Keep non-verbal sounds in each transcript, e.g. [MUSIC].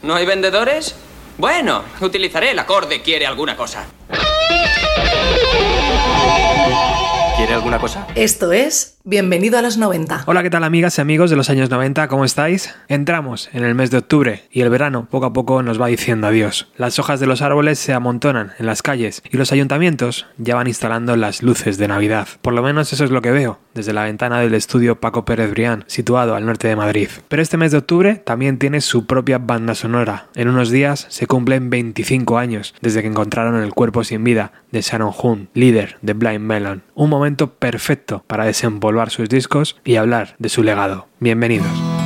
¿No hay vendedores? Bueno, utilizaré el acorde quiere alguna cosa. ¿Quiere alguna cosa? Esto es Bienvenido a los 90. Hola, ¿qué tal amigas y amigos de los años 90? ¿Cómo estáis? Entramos en el mes de octubre y el verano poco a poco nos va diciendo adiós. Las hojas de los árboles se amontonan en las calles y los ayuntamientos ya van instalando las luces de Navidad. Por lo menos eso es lo que veo desde la ventana del estudio Paco Pérez Brián, situado al norte de Madrid. Pero este mes de octubre también tiene su propia banda sonora. En unos días se cumplen 25 años desde que encontraron el cuerpo sin vida de Sharon Hoon, líder de Blind Melon. Un momento perfecto para desempolvar sus discos y hablar de su legado. Bienvenidos.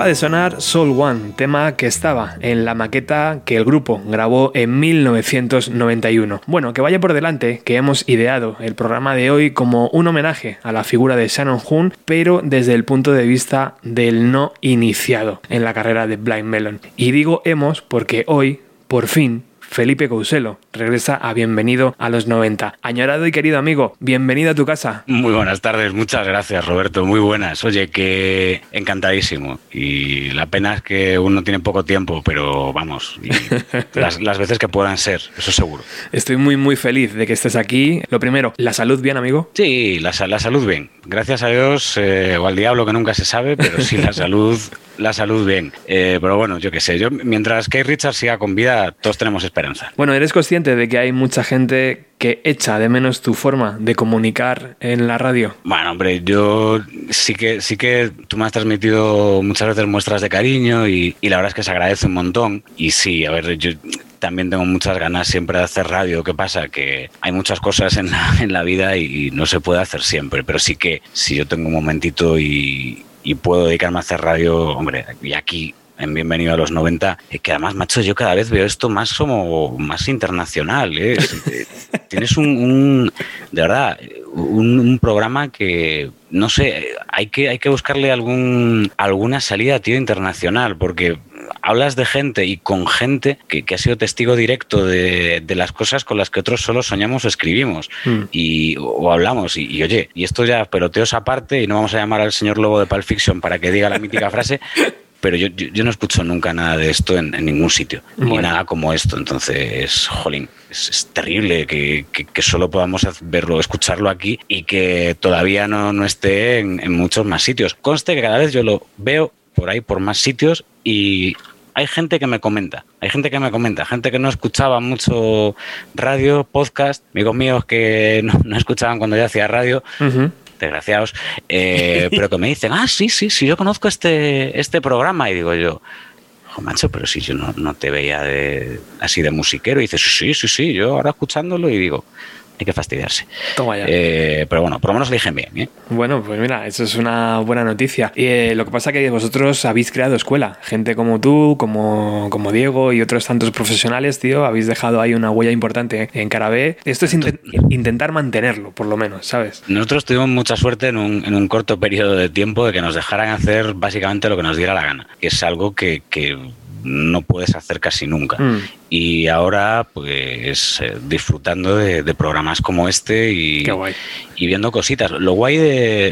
Acaba de sonar Soul One, tema que estaba en la maqueta que el grupo grabó en 1991. Bueno, que vaya por delante que hemos ideado el programa de hoy como un homenaje a la figura de Shannon Hoon, pero desde el punto de vista del no iniciado en la carrera de Blind Melon. Y digo hemos porque hoy, por fin, Felipe Couselo. Regresa a Bienvenido a los 90. Añorado y querido amigo, bienvenido a tu casa. Muy buenas tardes, muchas gracias Roberto, muy buenas. Oye, que encantadísimo. Y la pena es que uno tiene poco tiempo, pero vamos, [LAUGHS] las, veces que puedan ser, eso seguro. Estoy muy, muy feliz de que estés aquí. Lo primero, ¿la salud bien, amigo? Sí, la, la salud bien. Gracias a Dios, eh, o al diablo que nunca se sabe, pero sí la salud la salud bien. Eh, pero bueno, yo qué sé, yo mientras Kate Richards siga con vida, todos tenemos esperanza. Bueno, ¿eres consciente de que hay mucha gente que echa de menos tu forma de comunicar en la radio? Bueno, hombre, yo sí que sí que tú me has transmitido muchas veces muestras de cariño y, y la verdad es que se agradece un montón. Y sí, a ver, yo también tengo muchas ganas siempre de hacer radio. ¿Qué pasa? Que hay muchas cosas en la, en la vida y, no se puede hacer siempre, pero sí que si yo tengo un momentito y, y puedo dedicarme a hacer radio, hombre, y aquí en Bienvenido a los 90, que además, macho, yo cada vez veo esto más como más internacional. ¿eh? [LAUGHS] Tienes un, de verdad, un, programa que, no sé, hay que, hay que buscarle algún, alguna salida, tío, internacional, porque hablas de gente y con gente que, ha sido testigo directo de, las cosas con las que otros solo soñamos o escribimos mm. y, o, hablamos. Y, oye, y esto ya peloteos aparte, y no vamos a llamar al señor Lobo de Pulp Fiction para que diga la mítica frase, [LAUGHS] pero yo, yo, no escucho nunca nada de esto en, ningún sitio, ni nada como esto. Entonces, jolín, es, terrible que, que, solo podamos verlo, escucharlo aquí y que todavía no, no esté en, en, muchos más sitios. Conste que cada vez yo lo veo por ahí, por más sitios y hay gente que me comenta, hay gente que me comenta, gente que no escuchaba mucho radio, podcast, amigos míos que no, no escuchaban cuando yo hacía radio desgraciados, eh, pero que me dicen, ah, sí, sí, sí, yo conozco este, este programa. Y digo yo, oh, macho, pero si yo no, te veía de, así de musiquero. Y dices, sí, sí, sí, yo ahora escuchándolo y digo, hay que fastidiarse. Toma ya. Eh, pero bueno, por lo menos eligen bien. ¿eh? Bueno, pues mira, eso es una buena noticia. Y eh, lo que pasa es que vosotros habéis creado escuela. Gente como tú, como, como Diego y otros tantos profesionales, tío, habéis dejado ahí una huella importante en Carabé. Esto es intentar mantenerlo, por lo menos, ¿sabes? Nosotros tuvimos mucha suerte en un, en un, corto periodo de tiempo de que nos dejaran hacer básicamente lo que nos diera la gana. Que es algo que, que no puedes hacer casi nunca. Mm y ahora pues eh, disfrutando de, programas como este y, y, viendo cositas. Lo guay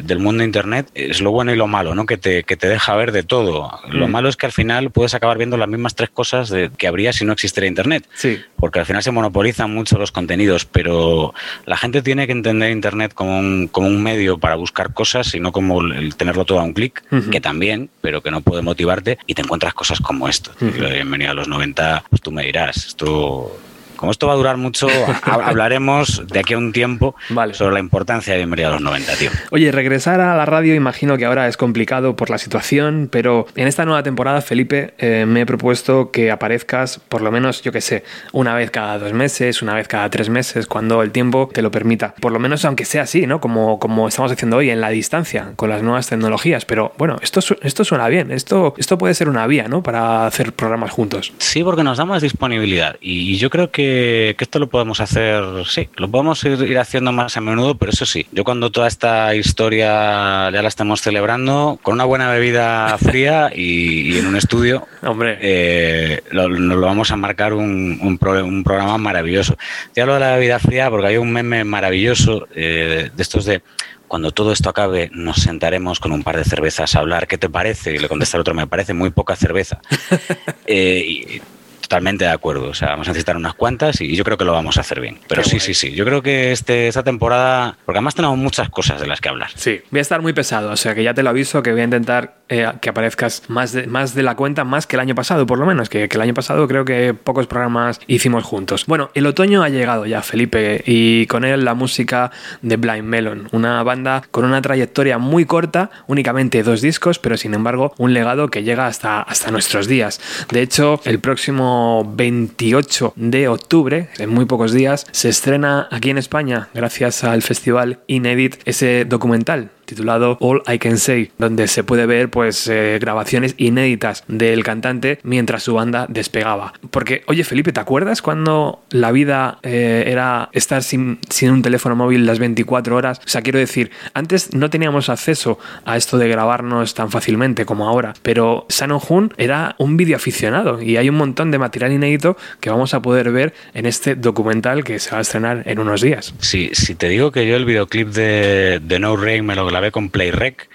del mundo de Internet es lo bueno y lo malo, ¿no? Que te, que te deja ver de todo. Lo mm. malo es que al final puedes acabar viendo las mismas tres cosas de, que habría si no existiera Internet. Sí. Porque al final se monopolizan mucho los contenidos, pero la gente tiene que entender Internet como un, como un medio para buscar cosas y no como el tenerlo todo a un clic, que también, pero que no puede motivarte y te encuentras cosas como esto. Bienvenido a los 90, pues tú me dirás esto como esto va a durar mucho, [LAUGHS] hablaremos de aquí a un tiempo sobre la importancia de Bienvenido a los 90, tío. Oye, regresar a la radio imagino que ahora es complicado por la situación, pero en esta nueva temporada, Felipe, eh, me he propuesto que aparezcas por lo menos, yo que sé, una vez cada dos meses, una vez cada tres meses, cuando el tiempo te lo permita. Por lo menos aunque sea así, ¿no? Como, como estamos haciendo hoy, en la distancia, con las nuevas tecnologías. Pero bueno, esto, esto suena bien, esto, esto puede ser una vía, ¿no? Para hacer programas juntos. Sí, porque nos da más disponibilidad y yo creo que que, esto lo podemos hacer, sí, lo podemos ir, haciendo más a menudo, pero eso sí, yo cuando toda esta historia ya la estamos celebrando, con una buena bebida [LAUGHS] fría y, en un estudio, hombre, eh, nos lo vamos a marcar un, un, programa maravilloso. Te hablo de la bebida fría porque hay un meme maravilloso eh, de estos de cuando todo esto acabe, nos sentaremos con un par de cervezas a hablar. ¿Qué te parece? Y le contesta el otro, me parece muy poca cerveza. [LAUGHS] eh, y, Totalmente de acuerdo. O sea, vamos a necesitar unas cuantas y yo creo que lo vamos a hacer bien. Pero sí, sí, sí. Yo creo que este, esta temporada, porque además tenemos muchas cosas de las que hablar. Sí, voy a estar muy pesado. O sea, que ya te lo aviso que voy a intentar eh, que aparezcas más de, más de la cuenta, más que el año pasado, por lo menos. Que, que, el año pasado creo que pocos programas hicimos juntos. Bueno, el otoño ha llegado ya, Felipe, y con él la música de Blind Melon, una banda con una trayectoria muy corta, únicamente dos discos, pero sin embargo un legado que llega hasta, hasta nuestros días. De hecho, el próximo 28 de octubre, en muy pocos días, se estrena aquí en España, gracias al festival Inedit, ese documental titulado All I Can Say, donde se puede ver pues eh, grabaciones inéditas del cantante mientras su banda despegaba. Porque, oye Felipe, ¿te acuerdas cuando la vida eh, era estar sin, sin, un teléfono móvil las 24 horas? O sea, quiero decir, antes no teníamos acceso a esto de grabarnos tan fácilmente como ahora, pero Shannon Hun era un video aficionado y hay un montón de material inédito que vamos a poder ver en este documental que se va a estrenar en unos días. Sí, si te digo que yo el videoclip de, de No Rain me lo grabé con PlayRec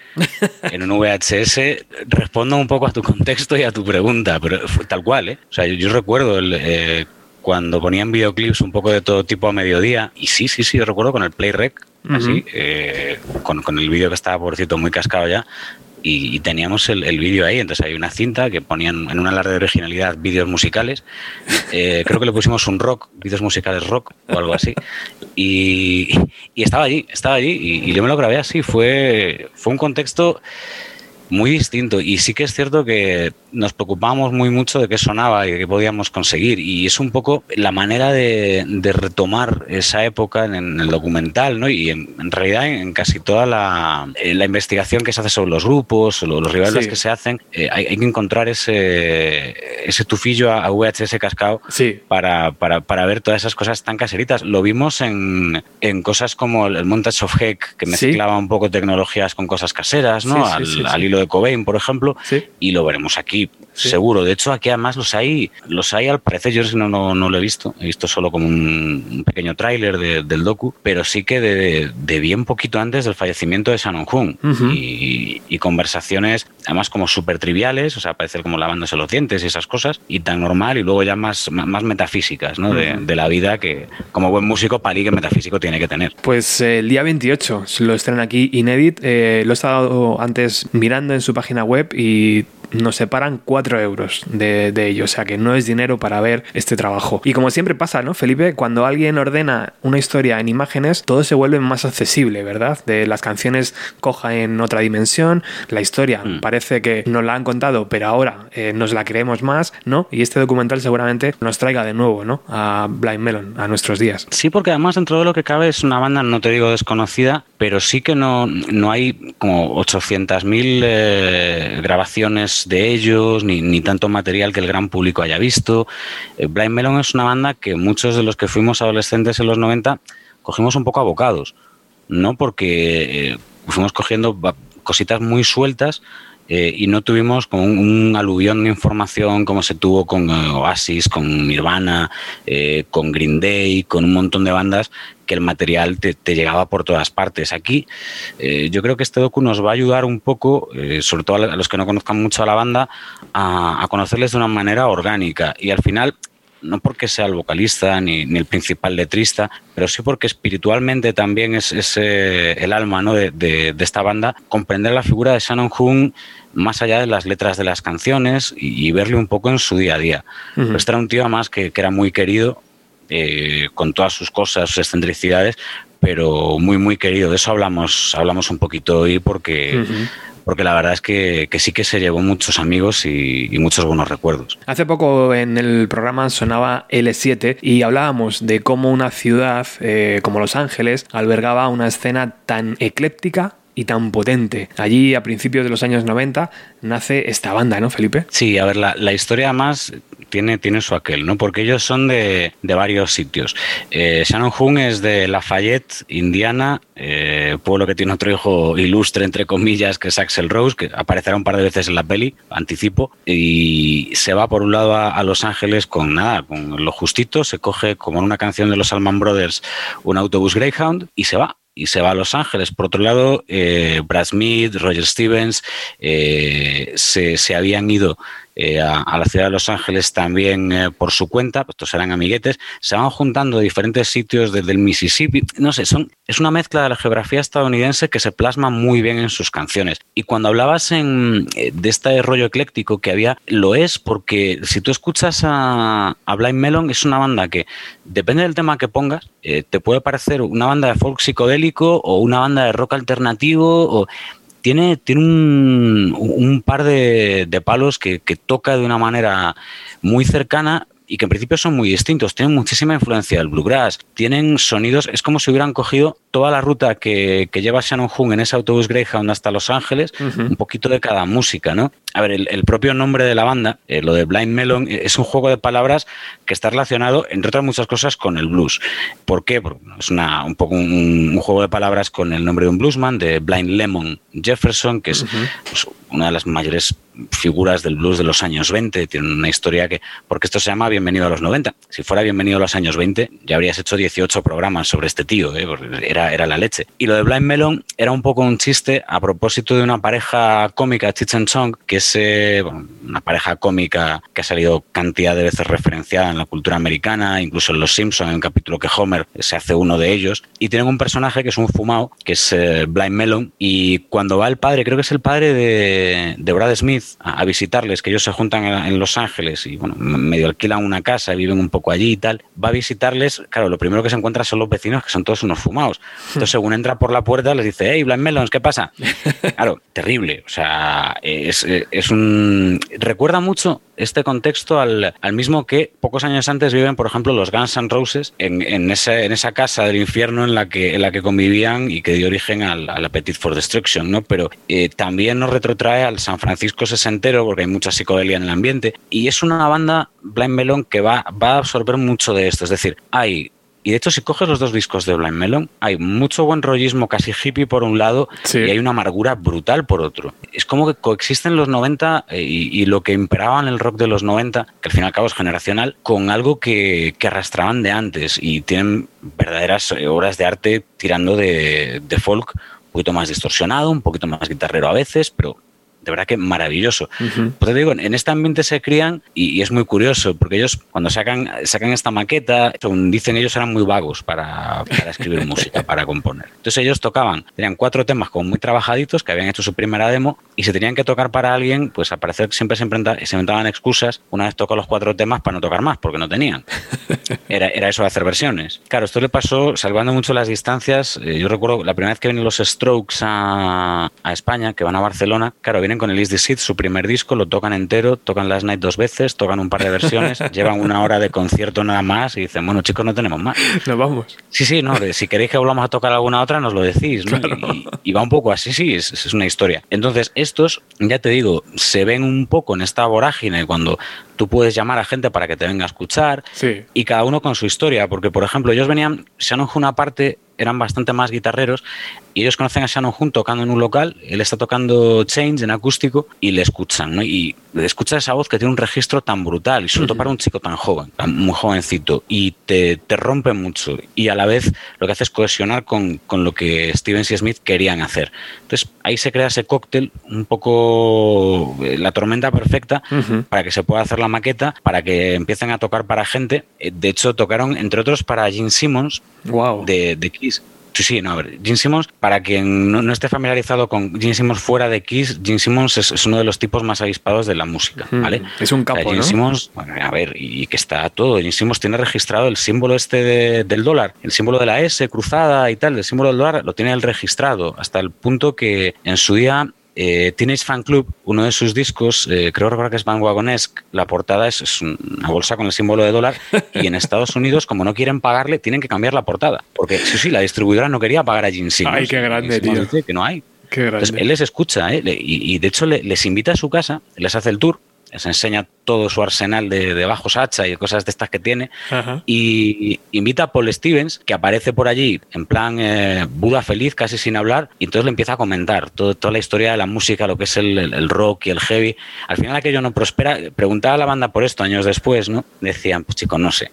en un VHS, respondo un poco a tu contexto y a tu pregunta, pero fue tal cual, ¿eh? O sea, yo, recuerdo el, eh, cuando ponían videoclips un poco de todo tipo a mediodía, y sí, sí, sí, yo recuerdo con el PlayRec, así, eh, con, con, el vídeo que estaba, por cierto, muy cascado ya, y, teníamos el, vídeo ahí. Entonces hay una cinta que ponían en una larga de originalidad vídeos musicales. Eh, [LAUGHS] creo que le pusimos un rock, vídeos musicales rock o algo así. Y, estaba allí, estaba allí y, yo me lo grabé así. Fue, fue un contexto muy distinto. Y sí que es cierto que nos preocupábamos muy mucho de qué sonaba y de qué podíamos conseguir. Y es un poco la manera de, retomar esa época en, el documental, ¿no? Y en, realidad en, casi toda la, la, investigación que se hace sobre los grupos, los, los rivales que se hacen, eh, hay, que encontrar ese, ese tufillo a, VHS cascado para, para, para, ver todas esas cosas tan caseritas. Lo vimos en, en cosas como el Montage of Heck, que mezclaba un poco tecnologías con cosas caseras, ¿no? al, hilo de Cobain, por ejemplo, y lo veremos aquí, seguro. De hecho, aquí además los hay, los hay al parecer, yo no, no, no lo he visto, he visto solo como un, pequeño tráiler del docu, pero sí que de, de, bien poquito antes del fallecimiento de Shannon Hoon y, y, conversaciones además como súper triviales, o sea, parecer como lavándose los dientes y esas cosas, y tan normal, y luego ya más, más metafísicas, ¿no? de, de, la vida que como buen músico palique metafísico tiene que tener. Pues eh, el día 28 lo estrenan aquí Inédit, eh, lo he estado antes mirando en su página web y nos separan 4 euros de, de, ello, o sea que no es dinero para ver este trabajo. Y como siempre pasa, ¿no, Felipe? Cuando alguien ordena una historia en imágenes, todo se vuelve más accesible, ¿verdad? De las canciones coja en otra dimensión, la historia mm. parece que nos la han contado, pero ahora eh, nos la creemos más, ¿no? Y este documental seguramente nos traiga de nuevo, ¿no? A Blind Melon, a nuestros días. Sí, porque además dentro de lo que cabe es una banda, no te digo desconocida, pero sí que no, no hay como 800.000 eh, grabaciones de ellos, ni, tanto material que el gran público haya visto. Eh, Blind Melon es una banda que muchos de los que fuimos adolescentes en los 90 cogimos un poco abocados, ¿no? Porque eh, fuimos cogiendo cositas muy sueltas eh, y no tuvimos como un, aluvión de información como se tuvo con Oasis, con Nirvana, con Green Day, con un montón de bandas que el material te, llegaba por todas partes. Aquí eh, yo creo que este docu nos va a ayudar un poco, eh, sobre todo a los que no conozcan mucho a la banda, a, conocerles de una manera orgánica. Y al final, no porque sea el vocalista ni, el principal letrista, pero sí porque espiritualmente también es, el alma ¿no? de, esta banda, comprender la figura de Shannon Hoon más allá de las letras de las canciones y, verle un poco en su día a día. Este era un tío además que, que era muy querido eh, con todas sus cosas, sus excentricidades, pero muy, muy querido. De eso hablamos, hablamos un poquito hoy porque... porque la verdad es que, sí que se llevó muchos amigos y, muchos buenos recuerdos. Hace poco en el programa sonaba L7 y hablábamos de cómo una ciudad eh, como Los Ángeles albergaba una escena tan ecléptica y tan potente. Allí, a principios de los años 90, nace esta banda, ¿no, Felipe? Sí, a ver, la, la historia más tiene, tiene su aquel, ¿no? Porque ellos son de, de varios sitios. Eh, Shannon Hoon es de Lafayette, Indiana, eh, pueblo que tiene otro hijo ilustre, entre comillas, que es Axel Rose, que aparecerá un par de veces en la peli, anticipo, y se va por un lado a, Los Ángeles con nada, con lo justito, se coge como en una canción de los Allman Brothers un autobús Greyhound y se va y se va a Los Ángeles. Por otro lado, eh, Brad Smith, Roger Stevens eh, se, se, habían ido eh, a, la ciudad de Los Ángeles también eh, por su cuenta, pues estos eran amiguetes, se van juntando de diferentes sitios desde el Mississippi, no sé, son, es una mezcla de la geografía estadounidense que se plasma muy bien en sus canciones. Y cuando hablabas en, eh, de este rollo ecléctico que había, lo es porque si tú escuchas a, a Blind Melon, es una banda que, depende del tema que pongas, te puede parecer una banda de folk psicodélico o una banda de rock alternativo o tiene, tiene un, un par de, de palos que, que, toca de una manera muy cercana y que en principio son muy distintos. Tienen muchísima influencia del bluegrass. Tienen sonidos, es como si hubieran cogido toda la ruta que, que lleva Shannon Hoon en ese autobús Greyhound hasta Los Ángeles, un poquito de cada música, ¿no? A ver, el, propio nombre de la banda, eh, lo de Blind Melon, eh, es un juego de palabras que está relacionado, entre otras muchas cosas, con el blues. ¿Por qué? Porque es una, un poco un, juego de palabras con el nombre de un bluesman, de Blind Lemon Jefferson, que es pues, una de las mayores figuras del blues de los años 20. Tiene una historia que, porque esto se llama Bienvenido a los 90. Si fuera Bienvenido a los años 20, ya habrías hecho 18 programas sobre este tío, ¿eh? porque era, era la leche. Y lo de Blind Melon era un poco un chiste a propósito de una pareja cómica, Chich and Chong, que es eh, una pareja cómica que ha salido cantidad de veces referenciada en la cultura americana, incluso en Los Simpsons, en un capítulo que Homer se hace uno de ellos. Y tienen un personaje que es un fumado, que es eh, Blind Melon, y cuando va el padre, creo que es el padre de, de Brad Smith, a, visitarles, que ellos se juntan en, Los Ángeles y bueno, medio alquilan una casa, viven un poco allí y tal, va a visitarles, claro, lo primero que se encuentra son los vecinos, que son todos unos fumados. Entonces, según entra por la puerta, les dice, hey, Blind Melons, ¿qué pasa? [LAUGHS] Claro, terrible. O sea, es, es un... Recuerda mucho este contexto al, al, mismo que pocos años antes viven, por ejemplo, los Guns N' Roses en, en, ese, en esa casa del infierno en la que, en la que convivían y que dio origen al, al Appetite for Destruction, ¿no? Pero eh, también nos retrotrae al San Francisco sesentero porque hay mucha psicodelia en el ambiente y es una banda Blind Melon que va, va a absorber mucho de esto. Es decir, hay y de hecho, si coges los dos discos de Blind Melon, hay mucho buen rollismo casi hippie por un lado sí. y hay una amargura brutal por otro. Es como que coexisten los 90 y, y, lo que imperaba en el rock de los 90, que al fin y al cabo es generacional, con algo que, que arrastraban de antes y tienen verdaderas obras de arte tirando de, de folk, un poquito más distorsionado, un poquito más guitarrero a veces, pero de verdad que maravilloso. Uh -huh. Pues te digo, en este ambiente se crían y, y, es muy curioso, porque ellos cuando sacan, sacan esta maqueta, según dicen ellos, eran muy vagos para, para escribir [LAUGHS] música, para componer. Entonces ellos tocaban, tenían cuatro temas como muy trabajaditos, que habían hecho su primera demo, y se tenían que tocar para alguien, pues al parecer siempre se, se inventaban excusas una vez tocó los cuatro temas para no tocar más, porque no tenían. [LAUGHS] Era, era eso de hacer versiones. Claro, esto le pasó salvando mucho las distancias. Eh, yo recuerdo la primera vez que vienen los Strokes a, a España, que van a Barcelona, claro, vienen con el Is the Seed, su primer disco, lo tocan entero, tocan Last Night dos veces, tocan un par de versiones, [LAUGHS] llevan una hora de concierto nada más y dicen, bueno chicos, no tenemos más. Nos vamos. Sí, sí, no, si queréis que volvamos a tocar alguna otra, nos lo decís, ¿no? Claro. Y, y, va un poco así, sí, es, es una historia. Entonces, estos, ya te digo, se ven un poco en esta vorágine cuando tú puedes llamar a gente para que te venga a escuchar sí. y cada uno con su historia, porque por ejemplo ellos venían, Shannon una parte eran bastante más guitarreros y ellos conocen a Shannon Hoon tocando en un local, él está tocando Change en acústico y le escuchan, ¿no? Y le escucha esa voz que tiene un registro tan brutal y sobre todo para un chico tan joven, muy jovencito y te, te, rompe mucho y a la vez lo que hace es cohesionar con, con, lo que Stevens y Smith querían hacer. Entonces ahí se crea ese cóctel, un poco eh, la tormenta perfecta uh -huh. para que se pueda hacer la maqueta, para que empiecen a tocar para gente. Eh, de hecho, tocaron entre otros para Gene Simmons wow. de, de Kiss. Sí, sí, no, a ver, Gene Simmons, para quien no, no, esté familiarizado con Gene Simmons fuera de Kiss, Gene Simmons es, es uno de los tipos más avispados de la música, ¿vale? Mm, es un capo, o sea, Gene ¿no? Simmons, bueno, a ver, y que está todo. Gene Simmons tiene registrado el símbolo este de, del dólar, el símbolo de la S cruzada y tal, el símbolo del dólar, lo tiene él registrado, hasta el punto que en su día eh, Teenage Fan Club, uno de sus discos, eh, creo recordar que es Van Wagonesque, la portada es, es, una bolsa con el símbolo de dólar y en Estados [LAUGHS] Unidos, como no quieren pagarle, tienen que cambiar la portada. Porque sí, sí, la distribuidora no quería pagar a Gene Simmons. Ay, qué grande, tío. Que no hay. Qué grande. Entonces, él les escucha ¿eh? y, y, de hecho le, les invita a su casa, les hace el tour, les enseña todo su arsenal de, de bajos hacha y cosas de estas que tiene. Ajá. Y invita a Paul Stevens, que aparece por allí en plan eh, Buda feliz, casi sin hablar, y entonces le empieza a comentar todo, toda la historia de la música, lo que es el, rock y el heavy. Al final aquello no prospera. Preguntaba a la banda por esto años después, ¿no? Decían, pues chicos, no sé.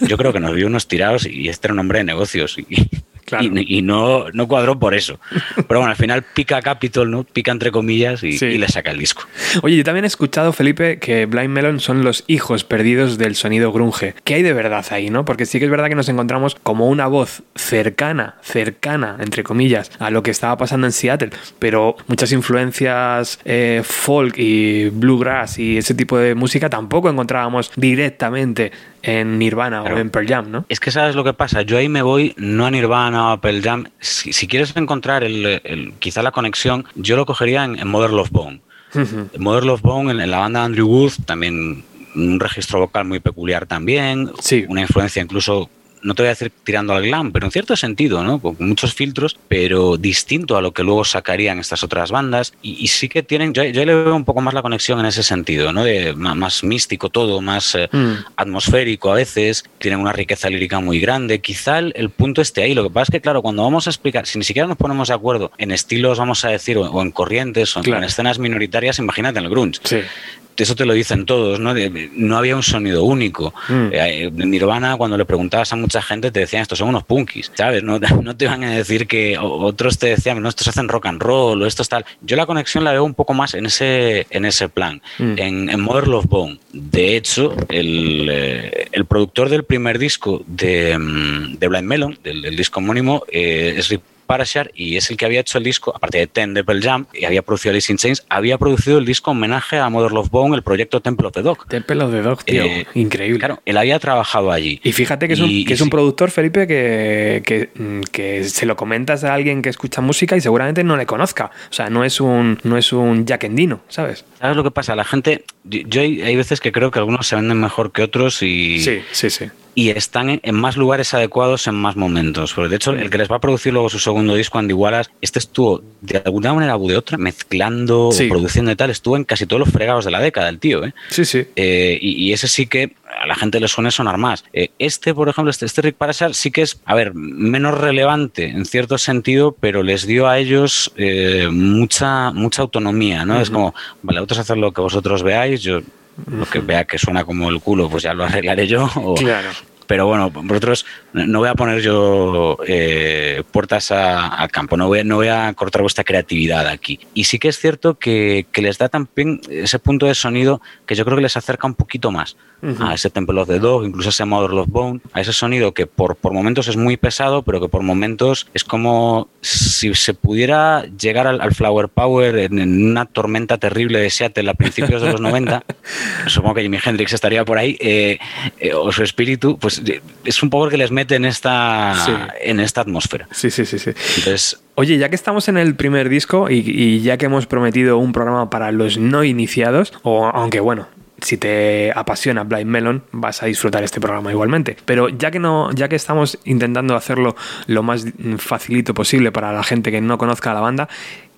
Yo creo que nos vio unos tirados y este era un hombre de negocios. Y, Claro. Y, y, no, no cuadró por eso. Pero bueno, al final pica Capitol, ¿no? Pica entre comillas y, sí. y, le saca el disco. Oye, yo también he escuchado, Felipe, que Blind Melon son los hijos perdidos del sonido grunge. ¿Qué hay de verdad ahí, no? Porque sí que es verdad que nos encontramos como una voz cercana, cercana, entre comillas, a lo que estaba pasando en Seattle, pero muchas influencias eh, folk y bluegrass y ese tipo de música tampoco encontrábamos directamente en Nirvana claro. o en Pearl Jam, ¿no? Es que sabes lo que pasa, yo ahí me voy no a Nirvana o a Pearl Jam, si, si quieres encontrar el, el, quizá la conexión, yo lo cogería en, en Mother Love Bone. Uh [LAUGHS] -huh. Mother Love Bone, en, en, la banda de Andrew Wood, también un registro vocal muy peculiar también, sí. una influencia incluso no te voy a decir tirando al glam, pero en cierto sentido, ¿no? Con muchos filtros, pero distinto a lo que luego sacarían estas otras bandas. Y, y sí que tienen, yo, yo, le veo un poco más la conexión en ese sentido, ¿no? De más, más místico todo, más eh, mm. atmosférico a veces, tienen una riqueza lírica muy grande. Quizá el, el, punto esté ahí. Lo que pasa es que, claro, cuando vamos a explicar, si ni siquiera nos ponemos de acuerdo en estilos, vamos a decir, o, o en corrientes, o claro. en escenas minoritarias, imagínate en el grunge. Sí eso te lo dicen todos, ¿no? no había un sonido único. Mm. Eh, Nirvana, cuando le preguntabas a mucha gente, te decían, estos son unos punkis, ¿sabes? No, [LAUGHS] no te van a decir que otros te decían, no, estos hacen rock and roll o estos tal. Yo la conexión la veo un poco más en ese, en ese plan, mm. en, en Mother Love Bone. De hecho, el, eh, el productor del primer disco de, mm, de Blind Melon, del, del disco homónimo, eh, es Rick Parashar y es el que había hecho el disco, aparte de Ten de Pearl Jam, y había producido Alice in Chains, había producido el disco homenaje a Mother Love Bone, el proyecto Temple of the Dog. Temple of the Dog, tío. Eh, Increíble. Claro, él había trabajado allí. Y fíjate que es un, Y- que es un sí. productor, Felipe, que, que, mm, que se lo comentas a alguien que escucha música y seguramente no le conozca. O sea, no es un, no es un Jack Endino, ¿sabes? ¿Sabes lo que pasa? La gente, yo yo hay, hay veces que creo que algunos se venden mejor que otros y, Sí, sí, sí. Y están en, en más lugares adecuados en más momentos. Porque de hecho, el que les va a producir luego su segundo disco, Andy Wallace, este estuvo de alguna manera u de otra mezclando, Sí. o produciendo y tal, estuvo en casi todos los fregados de la década, el tío, ¿eh? Sí, sí. Eh, y, y ese sí que a la gente le suele sonar más. Eh, este, por ejemplo, este, este Rick Parashar sí que es, a ver, menos relevante en cierto sentido, pero les dio a ellos eh, mucha, mucha autonomía, ¿no? Es como, vale, vosotros haced lo que vosotros veáis, yo lo que vea que suena como el culo, pues ya lo arreglaré yo. o- Claro. Pero bueno, vosotros no voy a poner yo eh, puertas a- al campo, no voy, no voy a cortar vuestra creatividad aquí. Y sí que es cierto que, que les da también ese punto de sonido que yo creo que les acerca un poquito más a ese Temple of the Dog, incluso a ese Mother of Bone, a ese sonido que por, por momentos es muy pesado, pero que por momentos es como si se pudiera llegar al, al Flower Power en, en una tormenta terrible de Seattle a principios de los 90, [LAUGHS] supongo que Jimi Hendrix estaría por ahí, eh, eh, o su espíritu, pues eh, es un power que les mete en esta, Sí. en esta atmósfera. Sí, sí, sí, sí. Entonces, Oye, ya que estamos en el primer disco y, y ya que hemos prometido un programa para los no iniciados, o aunque bueno, si te apasiona Blind Melon, vas a disfrutar este programa igualmente. Pero ya que no, ya que estamos intentando hacerlo lo más facilito posible para la gente que no conozca a la banda,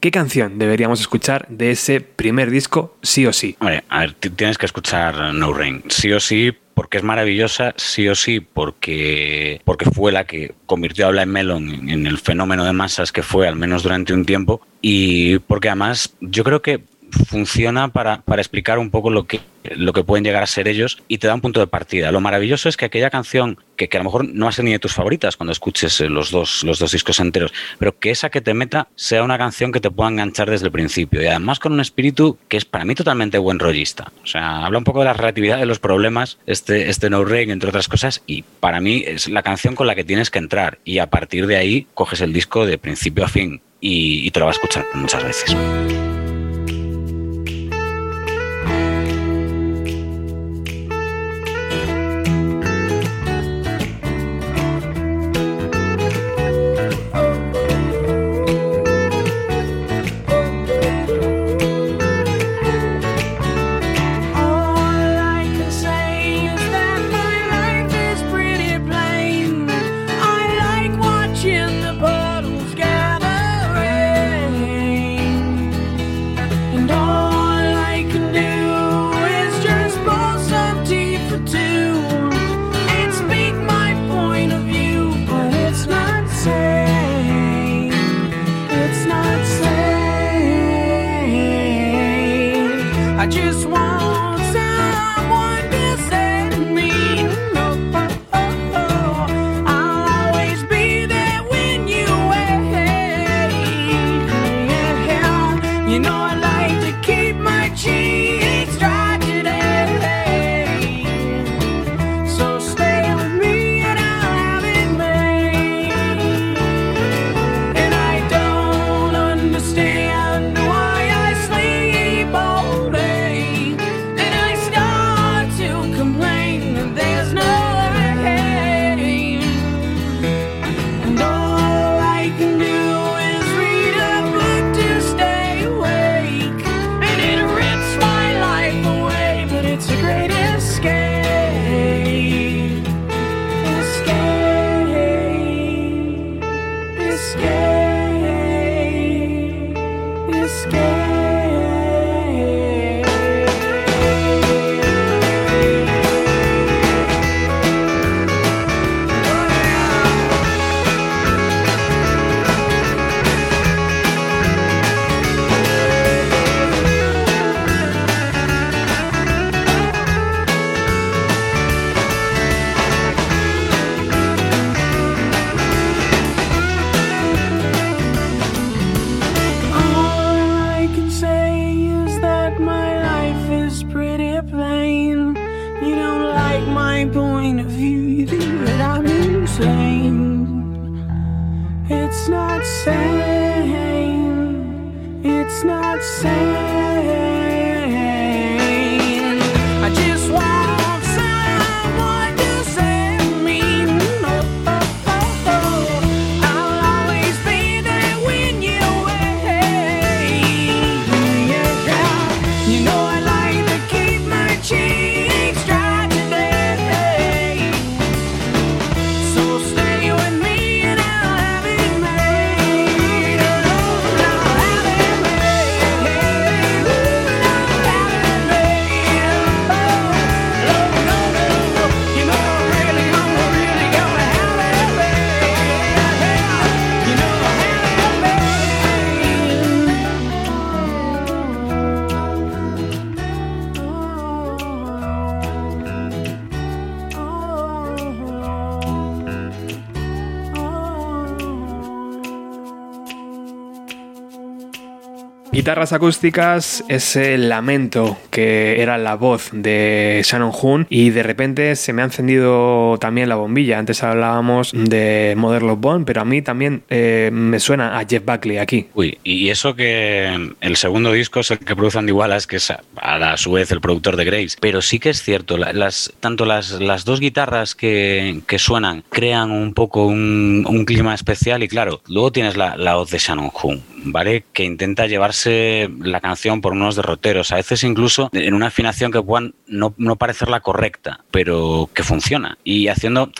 ¿qué canción deberíamos escuchar de ese primer disco, sí o sí? Hombre, a ver, ti- tienes que escuchar No Rain, sí o sí, porque es maravillosa, sí o sí, porque, porque fue la que convirtió a Blind Melon en, en el fenómeno de masas que fue, al menos durante un tiempo, y porque además yo creo que funciona para, para explicar un poco lo que, lo que pueden llegar a ser ellos y te da un punto de partida. Lo maravilloso es que aquella canción, que, que a lo mejor no va a ser ni de tus favoritas cuando escuches eh, los dos, los dos discos enteros, pero que esa que te meta sea una canción que te pueda enganchar desde el principio y además con un espíritu que es para mí totalmente buen rollista. O sea, habla un poco de la relatividad de los problemas, este, este No Rain, entre otras cosas, y para mí es la canción con la que tienes que entrar y a partir de ahí coges el disco de principio a fin y, y te lo vas a escuchar muchas veces. Guitarras acústicas, ese lamento que era la voz de Shannon Hoon y de repente se me ha encendido también la bombilla. Antes hablábamos de Modern Love Bone, pero a mí también eh, me suena a Jeff Buckley aquí. Uy, y eso que el segundo disco es el que produce Andy Wallace, que es a, a su vez el productor de Grace. Pero sí que es cierto, la- las, tanto las, las dos guitarras que, suenan crean un poco un, un clima especial y claro, luego tienes la, la voz de Shannon Hoon, ¿vale? Que intenta llevarse la canción por unos derroteros, a veces incluso en una afinación que puedan no, no parecer la correcta, pero que funciona. Y haciendo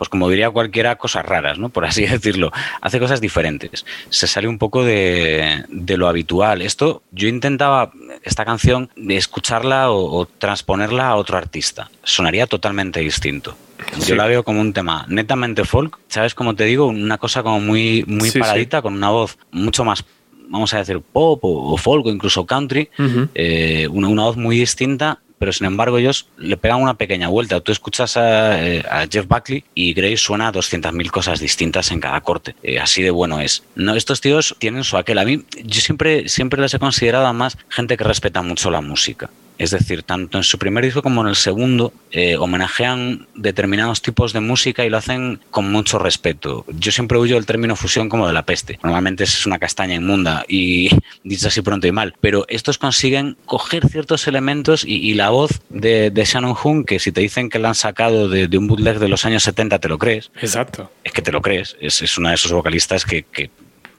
pues como diría cualquiera, cosas raras, ¿no? Por así [LAUGHS] decirlo. Hace cosas diferentes. Se sale un poco de, de lo habitual. Esto, yo intentaba esta canción de escucharla o, o transponerla a otro artista. Sonaría totalmente distinto. Sí. Yo la veo como un tema netamente folk, ¿sabes? Como te digo, una cosa como muy, muy Sí, paradita, con una voz mucho más, vamos a decir, pop o, folk o incluso country, eh, una, una voz muy distinta, pero sin embargo ellos le pegan una pequeña vuelta. Tú escuchas a, eh, Jeff Buckley y Grace suena a 200.000 cosas distintas en cada corte. Eh, así de bueno es. No, estos tíos tienen su aquel. A mí, yo siempre, siempre les he considerado además gente que respeta mucho la música. Es decir, tanto en su primer disco como en el segundo, eh, homenajean determinados tipos de música y lo hacen con mucho respeto. Yo siempre huyo del término fusión como de la peste. Normalmente es una castaña inmunda y [LAUGHS] dicho así pronto y mal. Pero estos consiguen coger ciertos elementos y, y la voz de, de Shannon Hoon, que si te dicen que la han sacado de, de un bootleg de los años 70, te lo crees. Exacto. Es que te lo crees. Es, es una de esos vocalistas que, que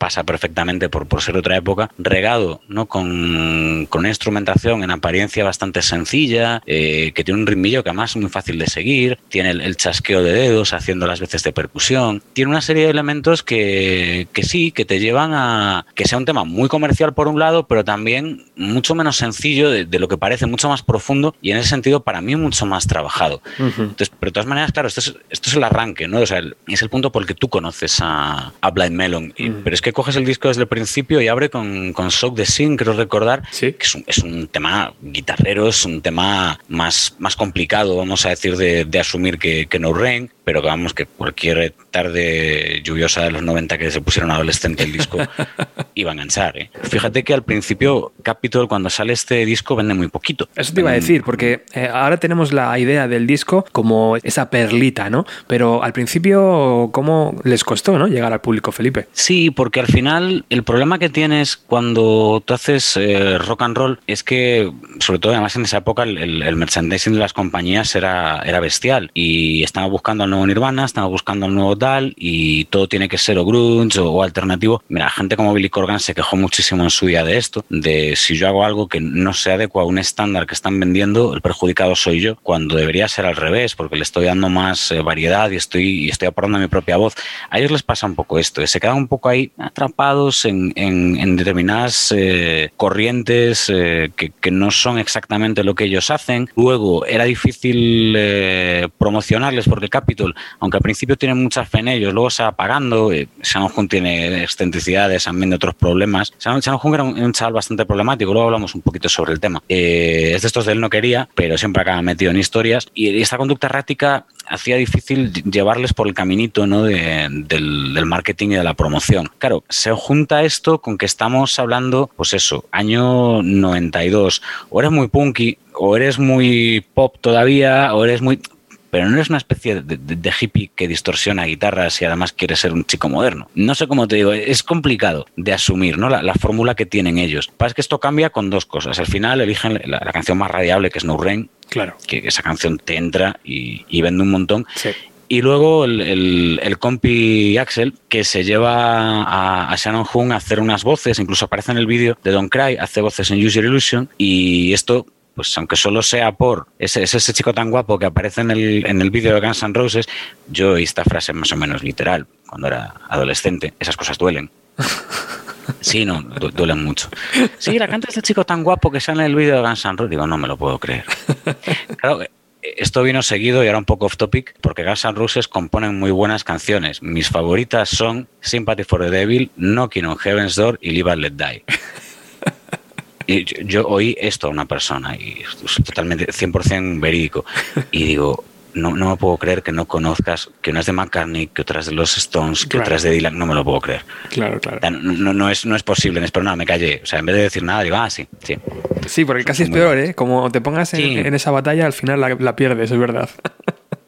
pasa perfectamente por, por ser otra época, regado ¿no? con, con una instrumentación en apariencia bastante sencilla, eh, que tiene un ritmillo que además es muy fácil de seguir, tiene el, el chasqueo de dedos haciendo las veces de percusión, tiene una serie de elementos que, que sí, que te llevan a que sea un tema muy comercial por un lado, pero también mucho menos sencillo de, de lo que parece, mucho más profundo y en ese sentido para mí mucho más trabajado. Entonces, pero de todas maneras, claro, esto es, esto es el arranque, ¿no? O sea, el- es el punto por el que tú conoces a, a Blind Melon. Y- Mm. Pero es que coges el disco desde el principio y abre con, con Soak the Sin, creo recordar, Sí. que es un, es un tema guitarrero, es un tema más, más complicado, vamos a decir, de, de asumir que, que No Rain, pero que vamos, que cualquier tarde lluviosa de los 90 que se pusieron adolescente el disco [LAUGHS] iba a enganchar, ¿eh? Fíjate que al principio Capitol, cuando sale este disco, vende muy poquito. Eso te iba a decir, porque eh, ahora tenemos la idea del disco como esa perlita, ¿no? Pero al principio, ¿cómo les costó, ¿no? Llegar al público, Felipe. Sí, porque al final el problema que tienes cuando tú haces eh, rock and roll es que, sobre todo además en esa época, el, el- merchandising de las compañías era, era bestial y estaba buscando al nuevo Nirvana, estaba buscando al nuevo tal y todo tiene que ser o grunge o, alternativo. Mira, gente como Billy Corgan se quejó muchísimo en su día de esto, de si yo hago algo que no se adecua a un estándar que están vendiendo, el perjudicado soy yo, cuando debería ser al revés, porque le estoy dando más eh, variedad y estoy, y estoy aportando mi propia voz. A ellos les pasa un poco esto, se quedan un poco ahí atrapados en, en- determinadas eh, corrientes eh, que, no son exactamente lo que ellos hacen. Luego era difícil eh, promocionarles porque Capitol, aunque al principio tienen mucha fe en ellos, luego se va apagando. Eh, Hoon tiene excentricidades, también de otros problemas. Hoon era un, un chaval bastante problemático, luego hablamos un poquito sobre el tema. Es de estos de él no quería, pero siempre acaba metido en historias. Y esta conducta errática hacía difícil llevarles por el caminito ¿no? de- del, marketing y de la promoción. Claro, se junta esto con que estamos hablando, pues eso, año 92. O eres muy punky, o eres muy pop todavía, o eres muy pero no eres una especie de, hippie que distorsiona guitarras y además quiere ser un chico moderno. No sé cómo te digo, es complicado de asumir ¿no? la, la fórmula que tienen ellos. Pasa que esto cambia con dos cosas. Al final eligen la, la canción más radiable, que es No Rain, Claro. que esa canción te entra y, y vende un montón. Sí. Y luego el, el- el compi Axel, que se lleva a, a Shannon Hoon a hacer unas voces, incluso aparece en el vídeo de Don't Cry, hace voces en Use Your Illusion, y esto, pues aunque solo sea por ese, es ese chico tan guapo que aparece en el, en el vídeo de Guns N' Roses, yo oí esta frase más o menos literal cuando era adolescente, esas cosas duelen. [LAUGHS] Sí, no, du- duelen mucho. Sí, la canta este chico tan guapo que sale en el vídeo de Guns N' Roses. Digo, no me lo puedo creer. Claro, esto vino seguido y ahora un poco off topic, porque Guns N' Roses componen muy buenas canciones. Mis favoritas son Sympathy for the Devil, Knocking on Heaven's Door y Live and Let Die. Y yo, yo oí esto a una persona y es totalmente 100% verídico. Y digo, no, no me puedo creer que no conozcas que una es de McCartney, que otra es de los Stones, que Claro. otra es de Dylan. No me lo puedo creer. Claro, claro. No, no, es, no es posible, pero nada, me callé. O sea, en vez de decir nada, digo, ah, sí, sí. Sí, porque casi es peor, ¿eh? Como te pongas en, Sí. en esa batalla, al final la, la pierdes, es verdad.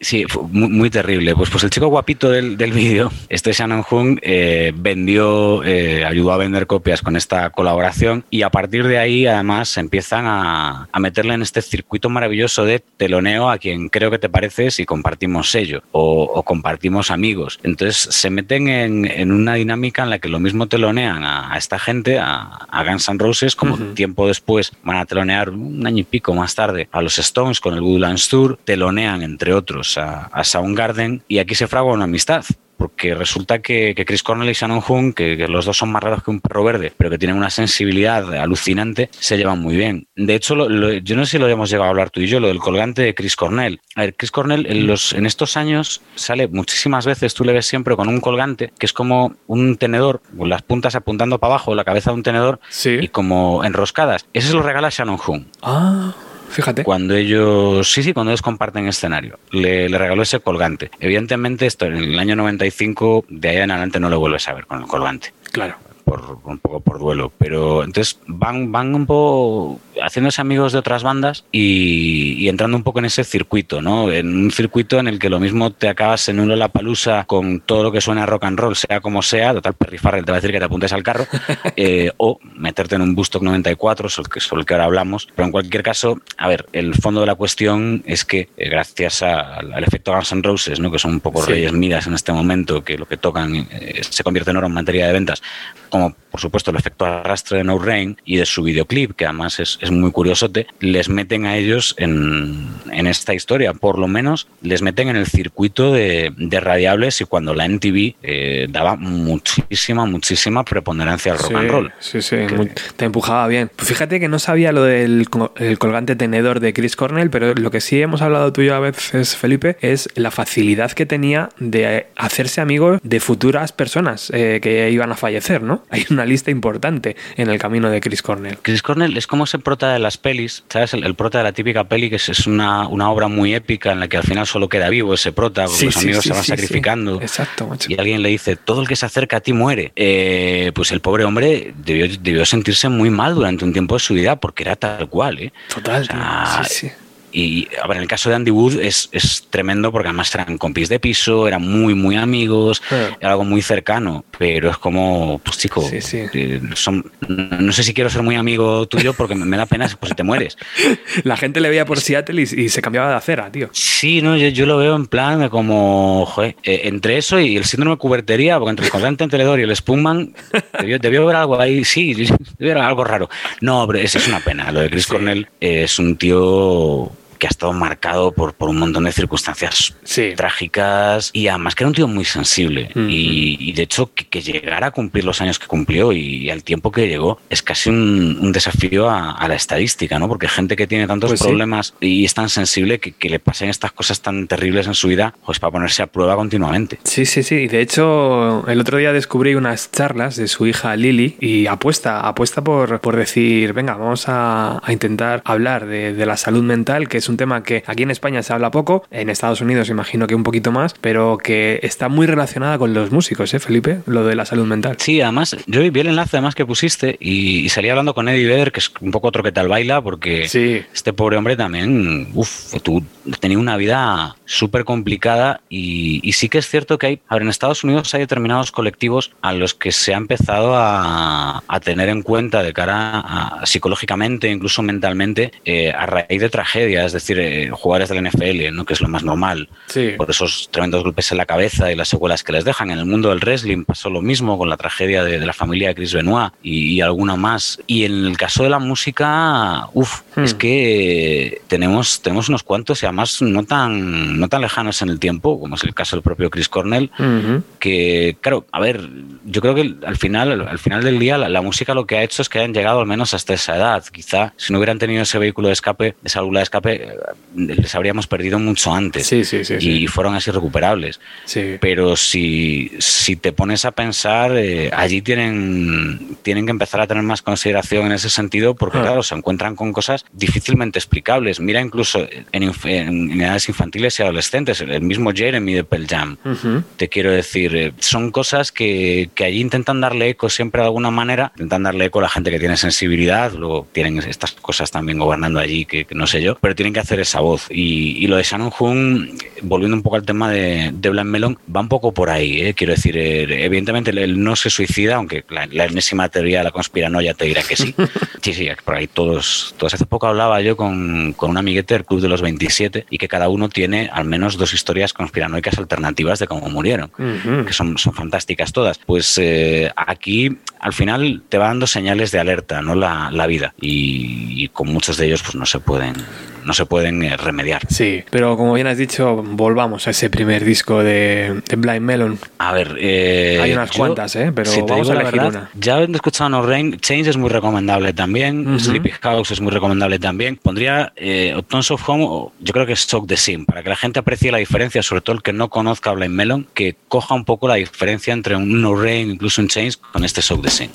Sí, fue muy, muy terrible. Pues, pues el chico guapito del, del vídeo, este Shannon Hung, eh, vendió, eh, ayudó a vender copias con esta colaboración y a partir de ahí además se empiezan a, a meterle en este circuito maravilloso de teloneo a quien creo que te parece si compartimos sello o, o compartimos amigos. Entonces se meten en, en una dinámica en la que lo mismo telonean a, a esta gente, a, a Guns N' Roses, como tiempo después van a telonear un año y pico más tarde a los Stones con el Woodlands Tour, telonean entre otros a, a Soundgarden y aquí se fragua una amistad. Porque resulta que, que Chris Cornell y Shannon Hoon, que, que los dos son más raros que un perro verde, pero que tienen una sensibilidad alucinante, se llevan muy bien. De hecho, lo- lo- yo no sé si lo habíamos llegado a hablar tú y yo, lo del colgante de Chris Cornell. A ver, Chris Cornell en, los, en estos años sale muchísimas veces, tú le ves siempre con un colgante, que es como un tenedor, con las puntas apuntando para abajo, la cabeza de un tenedor, Sí. y como enroscadas. Ese se lo regala Shannon Hoon. Ah, fíjate. Cuando ellos, sí, sí, cuando ellos comparten escenario, le, le regaló ese colgante. Evidentemente, esto en el año 95, de ahí en adelante no lo vuelves a ver con el colgante, Claro. por, un poco por duelo. Pero entonces van, van un poco haciéndose amigos de otras bandas y, y entrando un poco en ese circuito, ¿no? En un circuito en el que lo mismo te acabas en un palusa con todo lo que suena a rock and roll, sea como sea, total Perry Farrell te va a decir que te apuntes al carro, [LAUGHS] eh, o meterte en un Bustock 94, sobre el, que, sobre el que ahora hablamos. Pero en cualquier caso, a ver, el fondo de la cuestión es que eh, gracias a- al, al efecto Guns N' Roses, ¿no? que son un poco Sí. reyes miras en este momento, que lo que tocan eh, se convierte en oro en materia de ventas, como por supuesto el efecto arrastre de No Rain y de su videoclip, que además es, es muy curiosote, les meten a ellos en, en esta historia, por lo menos les meten en el circuito de, de radiables y cuando la NTV eh, daba muchísima, muchísima preponderancia al rock sí, and roll. Sí, sí, muy- te empujaba bien. Pues fíjate que no sabía lo del el colgante tenedor de Chris Cornell, pero lo que sí hemos hablado tú y yo a veces, Felipe, es la facilidad que tenía de hacerse amigo de futuras personas eh, que iban a fallecer, ¿no? Hay una lista importante en el camino de Chris Cornell. Chris Cornell es como ese prota de las pelis, ¿sabes? El, el prota de la típica peli que es, es una, una obra muy épica en la que al final solo queda vivo ese prota, porque Sí, los sí, amigos sí, se van sacrificando. Exacto, macho. Y alguien le dice, todo el que se acerca a ti muere. Eh, pues el pobre hombre debió, debió sentirse muy mal durante un tiempo de su vida porque era tal cual. ¿eh? Total, O sea. Sí, sí. Y a ver, en el caso de Andy Wood es, es tremendo porque además eran compis de piso, eran muy, muy amigos, Ah. era algo muy cercano, pero es como, pues chico, Sí, sí. eh, son, no sé si quiero ser muy amigo tuyo porque me me da pena pues, si te mueres. [LAUGHS] La gente le veía por Seattle y, y se cambiaba de acera, tío. Sí, no, yo, yo lo veo en plan de como, joder, eh, entre eso y el síndrome de cubertería, porque entre el colgante teledor y el Spumman, debió, debió haber algo ahí, sí, [LAUGHS] debió haber algo raro. No, pero es, es una pena. Lo de Chris. Cornell es un tío que ha estado marcado por, por un montón de circunstancias Sí. trágicas y además que era un tío muy sensible Ujú. y, y de hecho que, que llegara a cumplir los años que cumplió y, al tiempo que llegó es casi un, un desafío a, a la estadística, ¿no? Porque gente que tiene tantos Pues sí. problemas y es tan sensible que, que le pasen estas cosas tan terribles en su vida, pues para ponerse a prueba continuamente. Sí, sí, sí. De hecho, el otro día descubrí unas charlas de su hija Lily y apuesta, apuesta por, por decir, venga, vamos a, a intentar hablar de, de la salud mental, que es un un tema que aquí en España se habla poco, en Estados Unidos imagino que un poquito más, pero que está muy relacionada con los músicos, ¿eh, Felipe? Lo de la salud mental. Sí, además, yo vi el enlace además que pusiste y, y salí hablando con Eddie Vedder, que es un poco otro que tal baila, porque Sí. este pobre hombre también, uff, tú tenía una vida súper complicada y, y sí que es cierto que hay, a ver, en Estados Unidos hay determinados colectivos a los que se ha empezado a, a tener en cuenta de cara a, psicológicamente, incluso mentalmente, eh, a raíz de tragedias, es decir, eh, jugadores del NFL, ¿no? que es lo más normal, Sí. por esos tremendos golpes en la cabeza y las secuelas que les dejan. En el mundo del wrestling pasó lo mismo con la tragedia de, de la familia de Chris Benoit y, y alguna más. Y en el caso de la música, uff, Hmm. es que tenemos, tenemos unos cuantos y además no tan, no tan lejanos en el tiempo, como es el caso del propio Chris Cornell, Ujú. que, claro, a ver, yo creo que al final, al final del día, la, la música lo que ha hecho es que hayan llegado al menos hasta esa edad. Quizá si no hubieran tenido ese vehículo de escape, esa válvula de escape, eh, les habríamos perdido mucho antes. Sí, sí, sí, sí. Y fueron así recuperables. Pero si, si te pones a pensar, eh, allí tienen, tienen que empezar a tener más consideración en ese sentido, porque Ah. claro, se encuentran con cosas difícilmente explicables. Mira incluso en, inf- en- en edades infantiles y adolescentes, el mismo Jeremy de Pearl Jam. Te quiero decir, eh, son cosas que, que allí intentan darle eco siempre de alguna manera, intentan darle eco a la gente que tiene sensibilidad, luego tienen estas cosas también gobernando allí, que, que no sé yo, pero tienen que hacer esa voz. Y, y lo de Shannon Hoon, volviendo un poco al tema de, de Blind Melon, va un poco por ahí, eh, quiero decir, eh, evidentemente él, no se suicida, aunque la, la enésima teoría de la conspiranoia te dirá que sí. [LAUGHS] Sí, sí, por ahí todos, todos. Hace poco hablaba yo con, con un amiguete del Club de los 27 y que cada uno tiene al menos dos historias conspiranoicas alternativas de cómo murieron Ujú. que son, son fantásticas todas. Pues eh, aquí al final te va dando señales de alerta, ¿no? La, la vida. Y, y con muchos de ellos pues no se pueden, no se pueden eh, remediar. Sí, pero como bien has dicho, volvamos a ese primer disco de, de Blind Melon. A ver, eh, Hay unas cuantas, ¿eh? Pero si te vamos digo a la elegir verdad, una. Ya habiendo escuchado No Rain, Change es muy recomendable también, Ujú. Sleepy House es muy recomendable también. Pondría eh, Tons of Home, yo creo que es Shock the Sim, para que la gente aprecie la diferencia, sobre todo el que no conozca Blind Melon, que coja un poco la diferencia entre un No Rain, incluso un Change, con este Shock the Sim.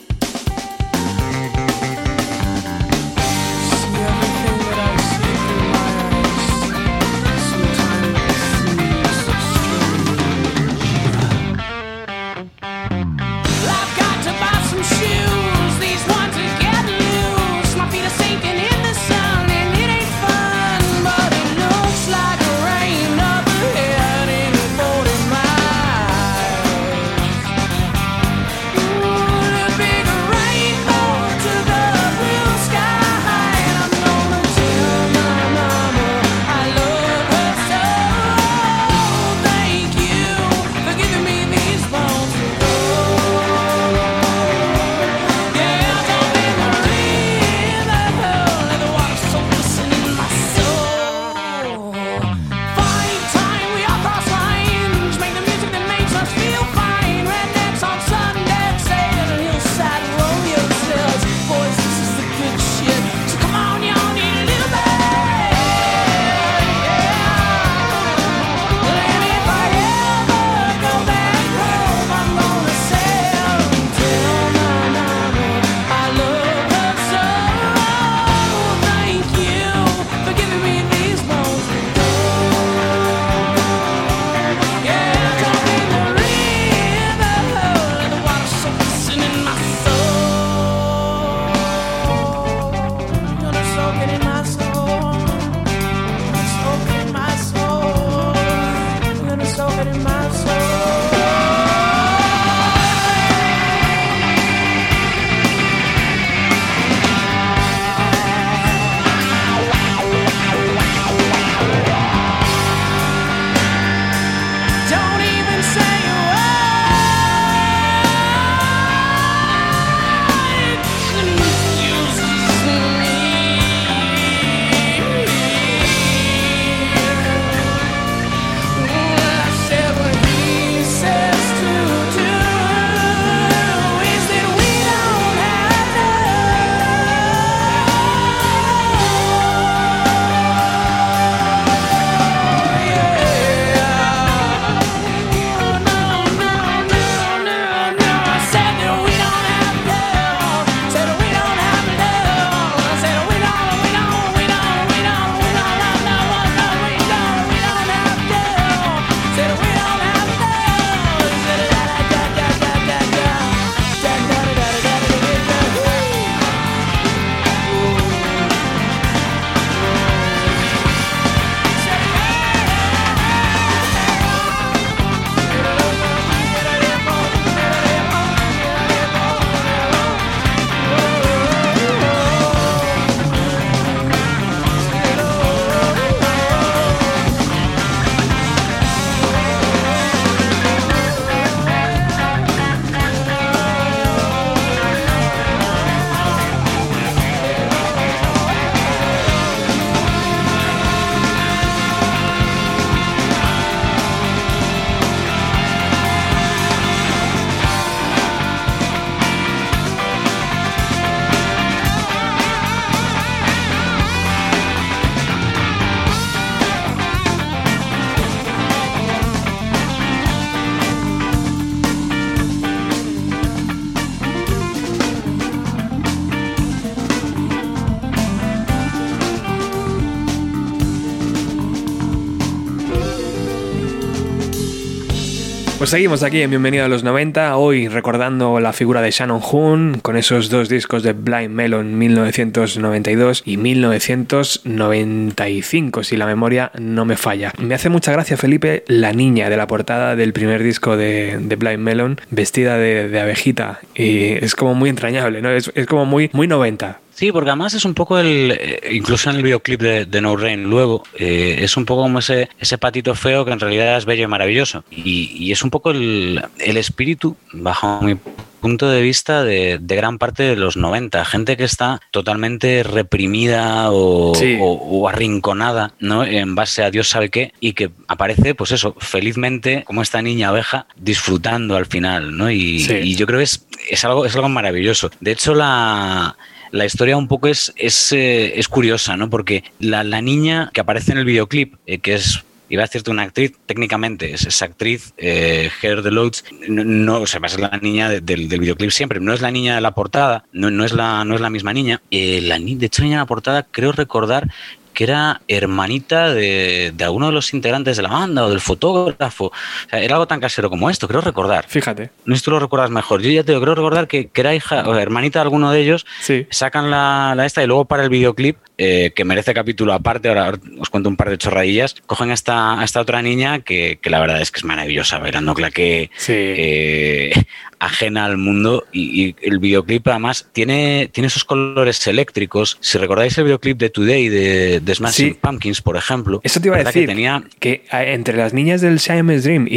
Pues seguimos aquí en Bienvenido a los 90, hoy recordando la figura de Shannon Hoon con esos dos discos de Blind Melon 1992 y 1995, si la memoria no me falla. Me hace mucha gracia, Felipe, la niña de la portada del primer disco de, Blind Melon, vestida de, de abejita, y es como muy entrañable, ¿no? Es, es como muy, muy 90. Sí, porque además es un poco el, eh, incluso en el videoclip de, de No Rain luego, eh, es un poco como ese, ese patito feo que en realidad es bello y maravilloso. Y, y es un poco el, el espíritu, bajo mi punto de vista, de, de gran parte de los 90. Gente que está totalmente reprimida o, Sí. o- o arrinconada, ¿no? En base a Dios sabe qué, y que aparece, pues eso, felizmente, como esta niña abeja, disfrutando al final, ¿no? Y, Sí. y yo creo que es, es, algo, es algo maravilloso. De hecho, la, la historia un poco es, es, eh, es curiosa, ¿no? Porque la, la niña que aparece en el videoclip, eh, que es iba a decirte una actriz, técnicamente es esa actriz, eh, Heather Deloach, no, no, o sea, va a ser la niña de- del, del videoclip siempre, no es la niña de la portada, no, no, es, la, no es la misma niña. Eh, la, de hecho, la niña de la portada creo recordar que era hermanita de, de alguno de los integrantes de la banda o del fotógrafo. O sea, era algo tan casero como esto, creo recordar. Fíjate. No sé si tú lo recuerdas mejor. Yo ya te digo, creo recordar que, que era hija o hermanita de alguno de ellos. Sí. Sacan la, la esta y luego para el videoclip, eh, que merece capítulo aparte, ahora os cuento un par de chorradillas, cogen a esta, a esta otra niña que, que la verdad es que es maravillosa, bailando claqué, Sí. eh, ajena al mundo. Y, y el videoclip además tiene, tiene esos colores eléctricos. Si recordáis el videoclip de Today de, de Smashing Sí. Pumpkins, por ejemplo, Eso te iba a ¿verdad que decir. tenía que eh, entre las niñas del Siamese Dream y,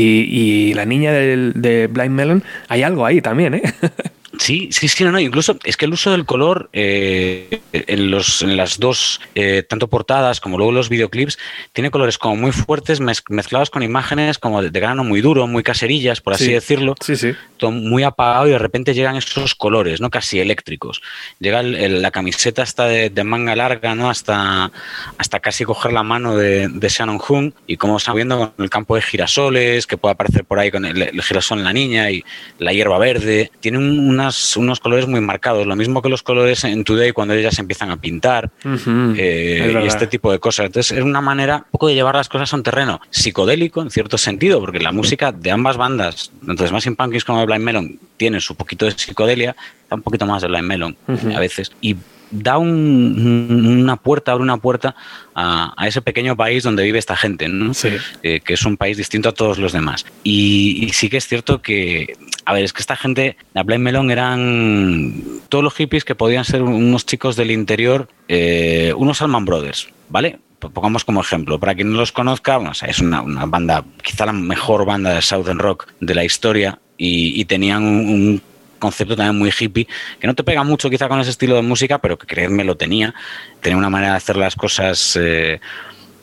y la niña del, de Blind Melon hay algo ahí también, ¿eh? [LAUGHS] Sí, sí, sí, no, no. Incluso es que el uso del color eh, en, los, en las dos, eh, tanto portadas como luego los videoclips, tiene colores como muy fuertes mez- mezclados con imágenes como de, de grano muy duro, muy caserillas, por así Sí. decirlo. Sí, sí. todo muy apagado y de repente llegan esos colores, ¿no? Casi eléctricos. Llega el- el- la camiseta hasta de, de manga larga, ¿no? Hasta, hasta casi coger la mano de, de Shannon Hoon y como estamos viendo con el campo de girasoles, que puede aparecer por ahí con el, el girasol en la niña y la hierba verde. Tiene un- unas, unos colores muy marcados, lo mismo que los colores en Today cuando ellas empiezan a pintar eh, es y este tipo de cosas. Entonces es una manera un poco de llevar las cosas a un terreno psicodélico en cierto sentido, porque la música de ambas bandas, tanto de Smashing Pumpkins como de Blind Melon, tiene su poquito de psicodelia, da un poquito más de Blind Melon a veces, y da un- una puerta, abre una puerta a, a ese pequeño país donde vive esta gente, ¿no? Sí. Eh, que es un país distinto a todos los demás. Y, y sí que es cierto que, a ver, es que esta gente, la Blind Melon eran todos los hippies que podían ser unos chicos del interior, eh, unos Alman Brothers, ¿vale? Pongamos como ejemplo, para quien no los conozca, bueno, o sea, es una, una banda, quizá la mejor banda de Southern Rock de la historia y, y tenían un, un concepto también muy hippie, que no te pega mucho quizá con ese estilo de música, pero que creedme lo tenía. Tenía una manera de hacer las cosas eh,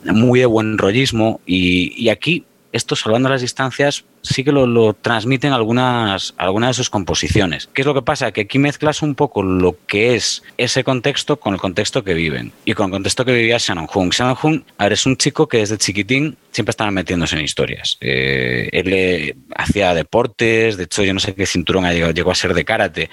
muy de buen rollismo y, y aquí, esto salvando las distancias, sí que lo, transmiten algunas, algunas de sus composiciones. ¿Qué es lo que pasa? Que aquí mezclas un poco lo que es ese contexto con el contexto que viven y con el contexto que vivía Shannon Hoon. Shannon Hoon, a ver, es un chico que desde chiquitín siempre estaba metiéndose en historias. Eh, él eh, hacía deportes, de hecho yo no sé qué cinturón ha llegado- llegó a ser de karate,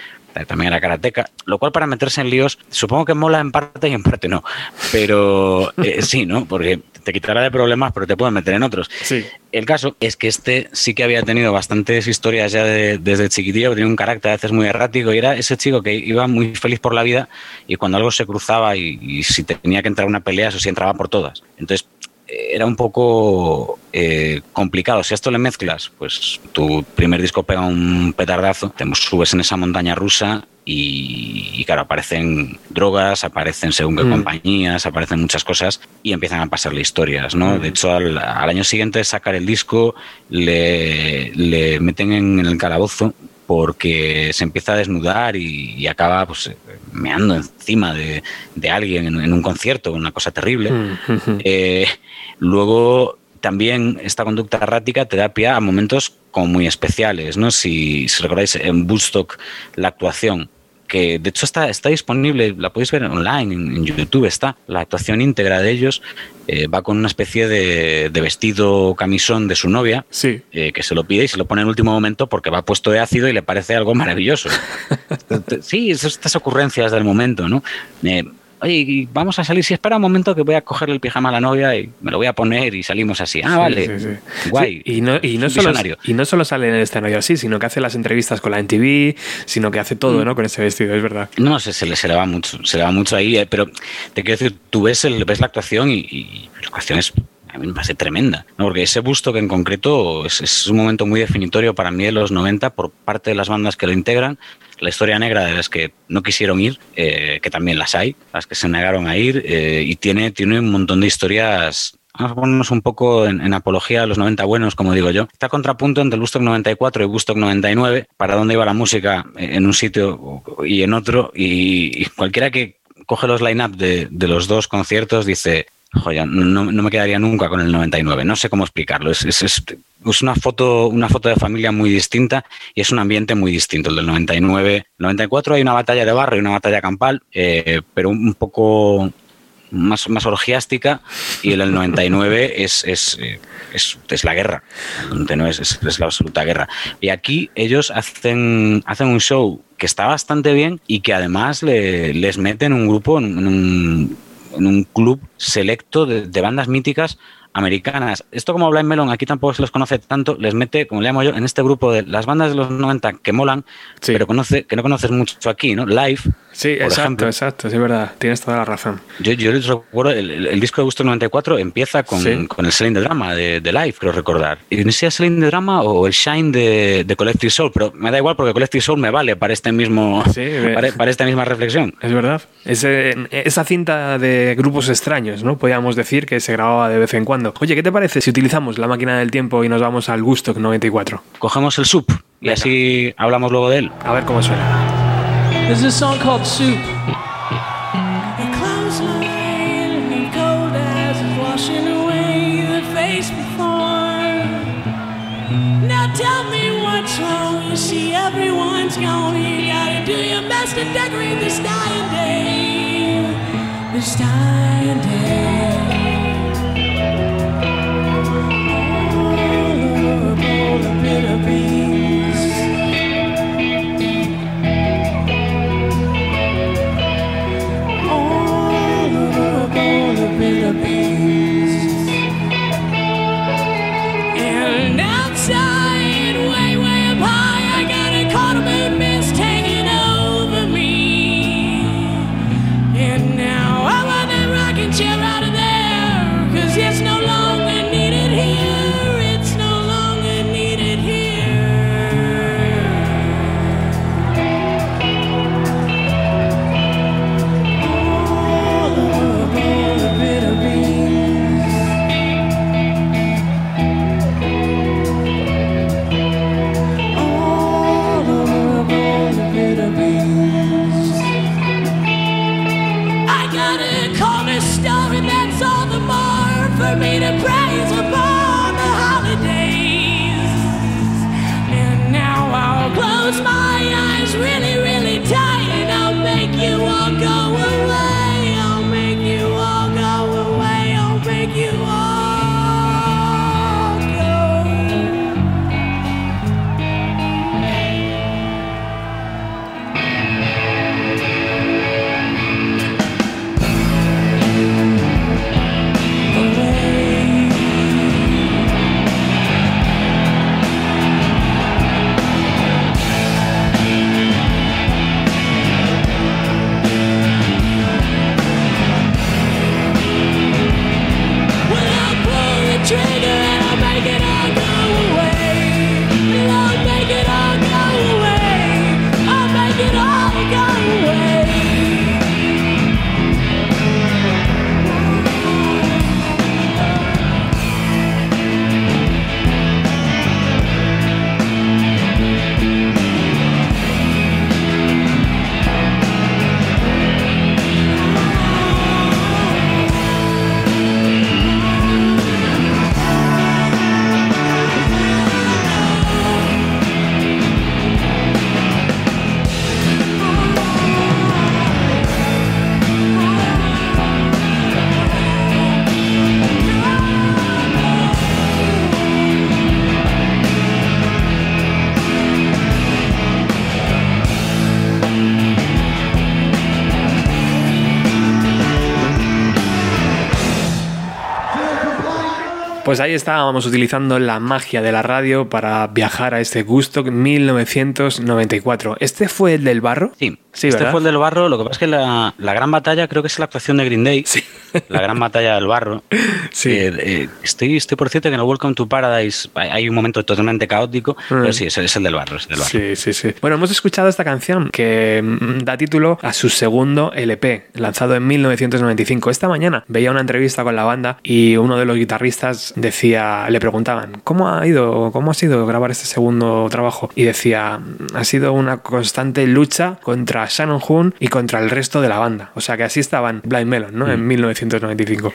también era karateca, lo cual para meterse en líos supongo que mola en parte y en parte no, pero eh, sí, ¿no? Porque te quitará de problemas, pero te pueden meter en otros. Sí. El caso es que este sí que había tenido bastantes historias ya de- desde chiquitillo, tenía un carácter a veces muy errático y era ese chico que iba muy feliz por la vida y cuando algo se cruzaba y, y si tenía que entrar a una pelea, eso sí entraba por todas. Entonces era un poco eh, complicado. Si a esto le mezclas, pues tu primer disco pega un petardazo, te subes en esa montaña rusa y, y claro, aparecen drogas, aparecen según qué Mm. compañías, aparecen muchas cosas y empiezan a pasarle historias, ¿no? Mm. De hecho, al, al año siguiente de sacar el disco, le, le meten en, el calabozo porque se empieza a desnudar y, y acaba pues, meando encima de, de alguien en, en un concierto, una cosa terrible. Mm. Eh, luego, también esta conducta errática te da pie a momentos como muy especiales, ¿no? Si, si recordáis en Woodstock la actuación, que de hecho está, está disponible, la podéis ver online, en, en YouTube está, la actuación íntegra de ellos, eh, va con una especie de, de vestido camisón de su novia, Sí. eh, que se lo pide y se lo pone en el último momento porque va puesto de ácido y le parece algo maravilloso. [LAUGHS] sí, esas- estas ocurrencias del momento, ¿no? Eh, oye, y vamos a salir, si espera un momento que voy a coger el pijama a la novia y me lo voy a poner y salimos así. Ah, vale, Sí, sí, sí. guay. Y, no, y, no solo, y no solo sale en el escenario así, sino que hace las entrevistas con la NTV, sino que hace Mm. todo, ¿no? Con ese vestido, es verdad. No, se, se le, se le va mucho, se le va mucho ahí, eh, pero te quiero decir, tú ves, el, ves la actuación y, y la actuación es, a mí me parece tremenda, ¿no? porque ese busto que en concreto es, es un momento muy definitorio para mí de los 90 por parte de las bandas que lo integran, la historia negra de las que no quisieron ir, eh, que también las hay, las que se negaron a ir, eh, y tiene, tiene un montón de historias Vamos a ponernos un poco en, apología a los 90 buenos, como digo yo. Está contrapunto entre el Woodstock 94 y Woodstock 99, para dónde iba la música en un sitio y en otro, y, cualquiera que coge los line-up de los dos conciertos dice, joya, no, no me quedaría nunca con el 99. No sé cómo explicarlo. Es, es, es, es una foto, una foto de familia muy distinta y es un ambiente muy distinto. El del 99, el 94 hay una batalla de barrio y una batalla campal, eh, pero un poco más, más orgiástica y el del 99 [LAUGHS] es, es, eh, es, es la guerra. 99 es, es, la absoluta guerra. Y aquí ellos hacen, hacen un show que está bastante bien y que además le, les meten un grupo en un, en un club selecto de, de bandas míticas americanas. Esto como Blind Melon aquí tampoco se los conoce tanto, les mete, como le llamo yo, en este grupo de las bandas de los 90 que molan, Sí. pero conoce, que no conoces mucho aquí, ¿no? Live. Sí, por exacto, ejemplo. exacto, sí, es verdad, tienes toda la razón. Yo, yo les recuerdo, el, el- el disco de Gusto 94 empieza con, Sí. con el Selling de Drama de, de Live, creo recordar. Y no sé si es Selling de Drama o el Shine de, de Collective Soul, pero me da igual porque Collective Soul me vale para este mismo Sí, [LAUGHS] para, para esta misma reflexión. Es verdad. Ese- esa cinta de grupos extraños, ¿no? Podríamos decir que se grababa de vez en cuando. Oye, ¿qué te parece si utilizamos la máquina del tiempo y nos vamos al Gusto 94? Cogemos el sub y Venga. así hablamos luego de él. A ver cómo suena. There's a song called Soup. Now tell me what's wrong. You see, everyone's gone. You gotta do your best to decorate this dying day. This dying day. Oh. Pues ahí estábamos utilizando la magia de la radio para viajar a este gusto 1994. ¿Este fue el del barro? Sí, Sí, este ¿verdad? fue el del barro. Lo que pasa es que la, la gran batalla creo que es la actuación de Green Day. Sí. La gran batalla del barro. Sí. Eh, eh, estoy, estoy por cierto que en el Welcome to Paradise hay- un momento totalmente caótico, pero sí, es, el- es el del barro. es el del barro. Sí, sí, sí. Bueno, hemos escuchado esta canción que mm, da título a su segundo LP, lanzado en 1995. Esta mañana veía una entrevista con la banda y uno de los guitarristas decía, le preguntaban, ¿cómo ha ido, cómo ha sido grabar este segundo trabajo? Y decía, ha sido una constante lucha contra Shannon Hoon y contra el resto de la banda. O sea que así estaban Blind Melon, ¿no? En 1995.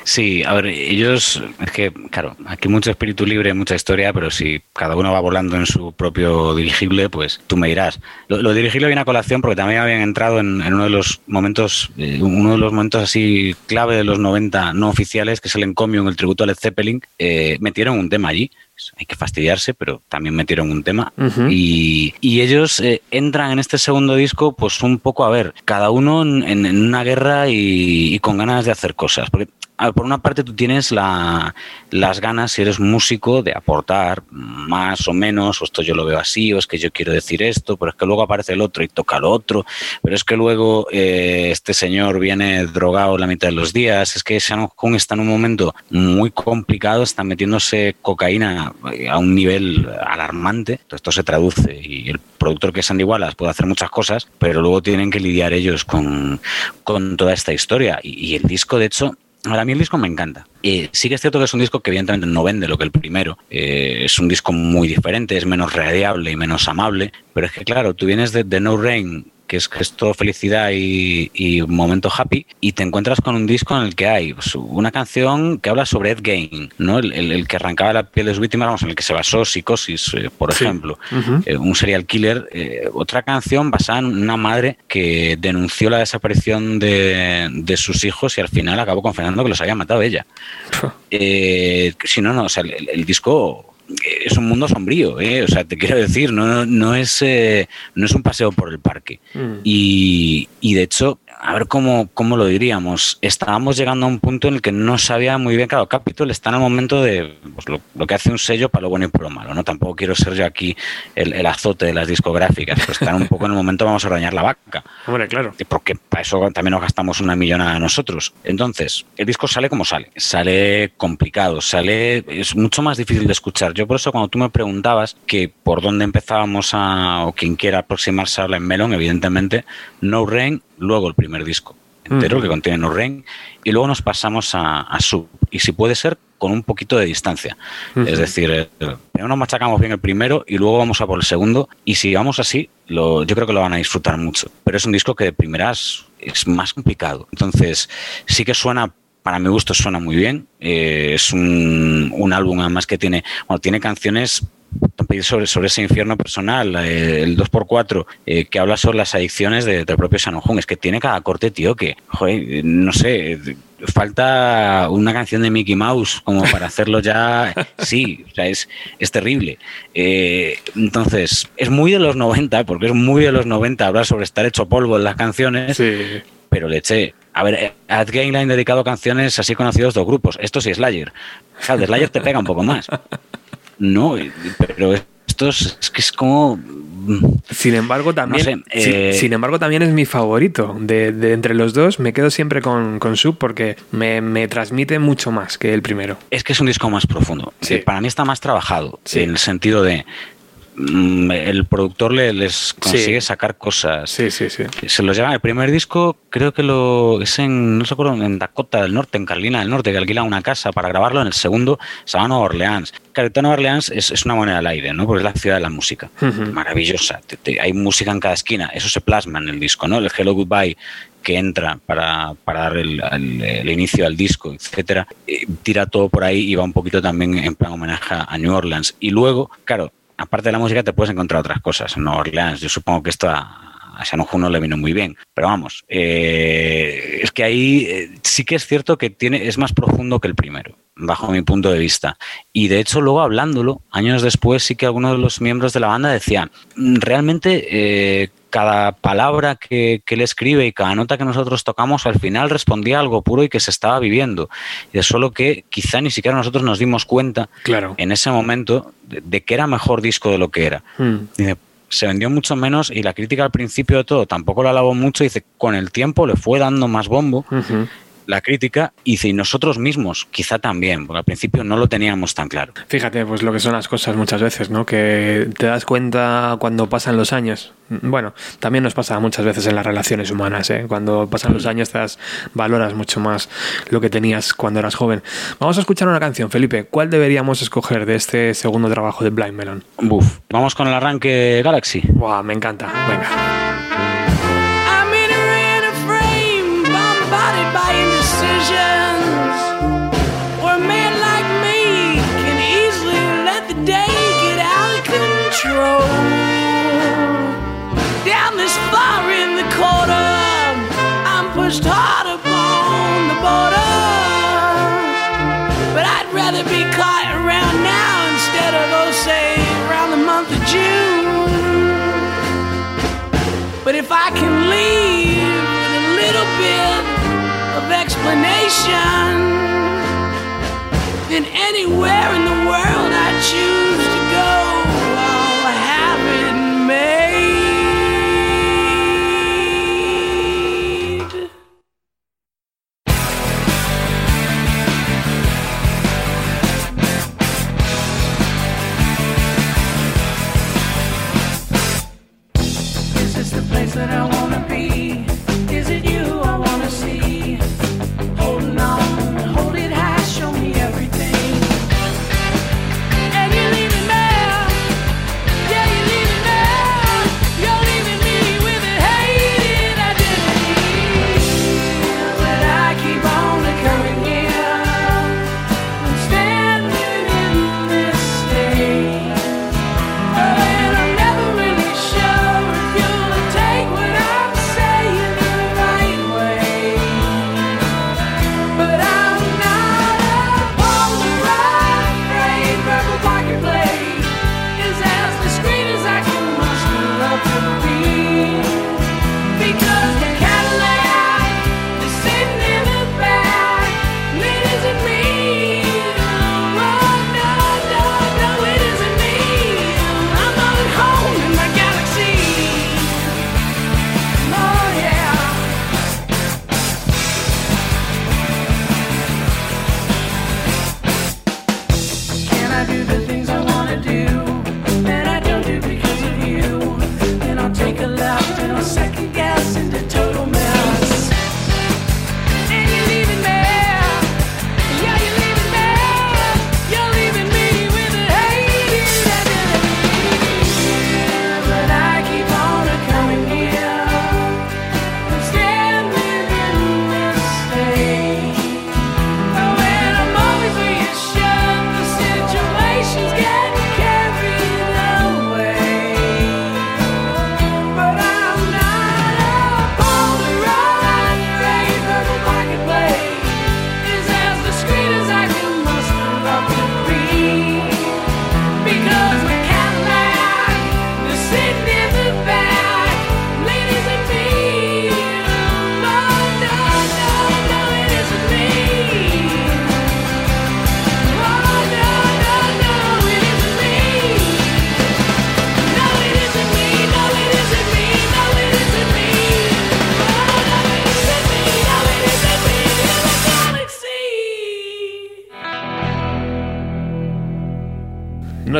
Sí, a ver, ellos, es que, claro, aquí mucho espíritu libre, mucha historia, pero si cada uno va volando en su propio dirigible, pues tú me dirás. Lo, lo dirigible viene a colación porque también habían entrado en, uno de los momentos, eh, uno de los momentos así clave de los 90 no oficiales, que es el encomio en el tributo a Led Zeppelin, eh, metieron un tema allí. Hay que fastidiarse, pero también metieron un tema. Y, y ellos eh, entran en este segundo disco, pues un poco a ver, cada uno en, una guerra y, y con ganas de hacer cosas. Porque por una parte tú tienes la- las ganas, si eres músico, de aportar más o menos, o esto yo lo veo así, o es que yo quiero decir esto, pero es que luego aparece el otro y toca lo otro, pero es que luego eh, este señor viene drogado la mitad de los días, es que Shannon Hoon está en un momento muy complicado, está metiéndose cocaína eh, a un nivel alarmante, esto se traduce y el productor que es Andy Wallace puede hacer muchas cosas, pero luego tienen que lidiar ellos con, toda esta historia. Y el disco de hecho Ahora, a mí el disco me encanta. Eh, sí que es cierto que es un disco que evidentemente no vende lo que el primero. Eh, es un disco muy diferente, es menos radiable y menos amable. Pero es que, claro, tú vienes de, de No Rain, que es, que es todo felicidad y, y un momento happy, y te encuentras con un disco en el que hay pues, una canción que habla sobre Ed Gein, ¿no? el, el- el que arrancaba la piel de sus víctimas, vamos, en el que se basó Psicosis, eh, por Sí. ejemplo eh, un serial killer. eh, otra canción basada en una madre que denunció la desaparición de, de sus hijos y al final acabó confesando que los había matado ella. [LAUGHS] Si no, no, o sea, el, el disco es un mundo sombrío, ¿eh? o sea, te quiero decir, no, no, no es, eh, no es un paseo por el parque. Mm. Y, y de hecho, a ver cómo, cómo lo diríamos, estábamos llegando a un punto en el que no sabía muy bien, claro, Capitol está en el momento de pues, lo, lo que hace un sello para lo bueno y para lo malo, ¿no? Tampoco quiero ser yo aquí el, el azote de las discográficas, pero están un poco en el momento vamos a arañar la vaca, Hombre, claro. porque para eso también nos gastamos una millonada nosotros. Entonces, el disco sale como sale, sale complicado, sale, es mucho más difícil de escuchar. Yo por eso cuando tú me preguntabas que por dónde empezábamos a, o quien quiera aproximarse a la Melon, evidentemente, No Rain, luego el primer disco entero que contiene No Rain, y luego nos pasamos a, a Sub, y si puede ser con un poquito de distancia. Es decir, eh, primero nos machacamos bien el primero y luego vamos a por el segundo, y si vamos así, lo, yo creo que lo van a disfrutar mucho. Pero es un disco que de primeras es más complicado. Entonces, sí que suena para mi gusto suena muy bien. Eh, es un, un álbum además que tiene, bueno, tiene canciones sobre, sobre ese infierno personal, eh, el 2x4, eh, que habla sobre las adicciones de- del propio Shannon Hoon. Es que tiene cada corte, tío, que, joder, no sé, falta una canción de Mickey Mouse como para hacerlo ya. [LAUGHS] Sí, o sea, es, es terrible. Eh, entonces, es muy de los 90, porque es muy de los 90 hablar sobre estar hecho polvo en las canciones Sí. pero le eché. A ver, a Ed Gein le han dedicado canciones así conocidos dos grupos. Esto sí, Slayer. Claro, de Slayer te pega un poco más. [LAUGHS] No, pero esto es, es que es como. mm, Sin embargo, también, sé, eh, sin embargo, también es mi favorito. De, de entre los dos, me quedo siempre con, con Sub porque me, me transmite mucho más que el primero. Es que es un disco más profundo. Sí. Para mí está más trabajado. Sí. En el sentido de. Mm, El productor le, les consigue Sí. sacar cosas. Sí, sí, sí. Se los llevan. El primer disco, creo que lo es en, no recuerdo, en Dakota del Norte, en Carolina del Norte, que alquilan una casa para grabarlo. En el segundo se va a Nueva Orleans. Toda Nueva Orleans es, es una moneda al aire, ¿no? Porque es la ciudad de la música. Maravillosa. Te- te- hay música en cada esquina. Eso se plasma en el disco, ¿no? El Hello Goodbye que entra para, para dar el, el- el inicio al disco, etcétera, eh, tira todo por ahí y va un poquito también en plan homenaje a New Orleans. Y luego, claro, aparte de la música te puedes encontrar otras cosas en Nueva Orleans. Yo supongo que esto a, a no le vino muy bien. Pero vamos, eh, es que ahí eh, sí que es cierto que tiene, es más profundo que el primero, bajo mi punto de vista. Y de hecho, luego hablándolo, años después, sí que algunos de los miembros de la banda decían, "Mm, realmente eh, cada palabra que, que él escribe y cada nota que nosotros tocamos al final respondía a algo puro y que se estaba viviendo. Y es solo que quizá ni siquiera nosotros nos dimos cuenta Claro. en ese momento de, de que era mejor disco de lo que era. Mm. Dice, se vendió mucho menos y la crítica al principio de todo tampoco la alabó mucho. Dice, con el tiempo le fue dando más bombo. La crítica y nosotros mismos quizá también, porque al principio no lo teníamos tan claro. Fíjate, pues lo que son las cosas muchas veces, ¿no? Que te das cuenta cuando pasan los años. Bueno, también nos pasa muchas veces en las relaciones humanas, ¿eh? Cuando pasan los años te das, valoras mucho más lo que tenías cuando eras joven. Vamos a escuchar una canción, Felipe. ¿Cuál deberíamos escoger de este segundo trabajo de Blind Melon? Buf, vamos con el arranque Galaxy. Buah, me encanta. Venga. Down this far in the corner, I'm pushed hard upon the border. But I'd rather be caught around now instead of, oh, say, around the month of June. But if I can leave with a little bit of explanation, then anywhere in the world I choose that I wanna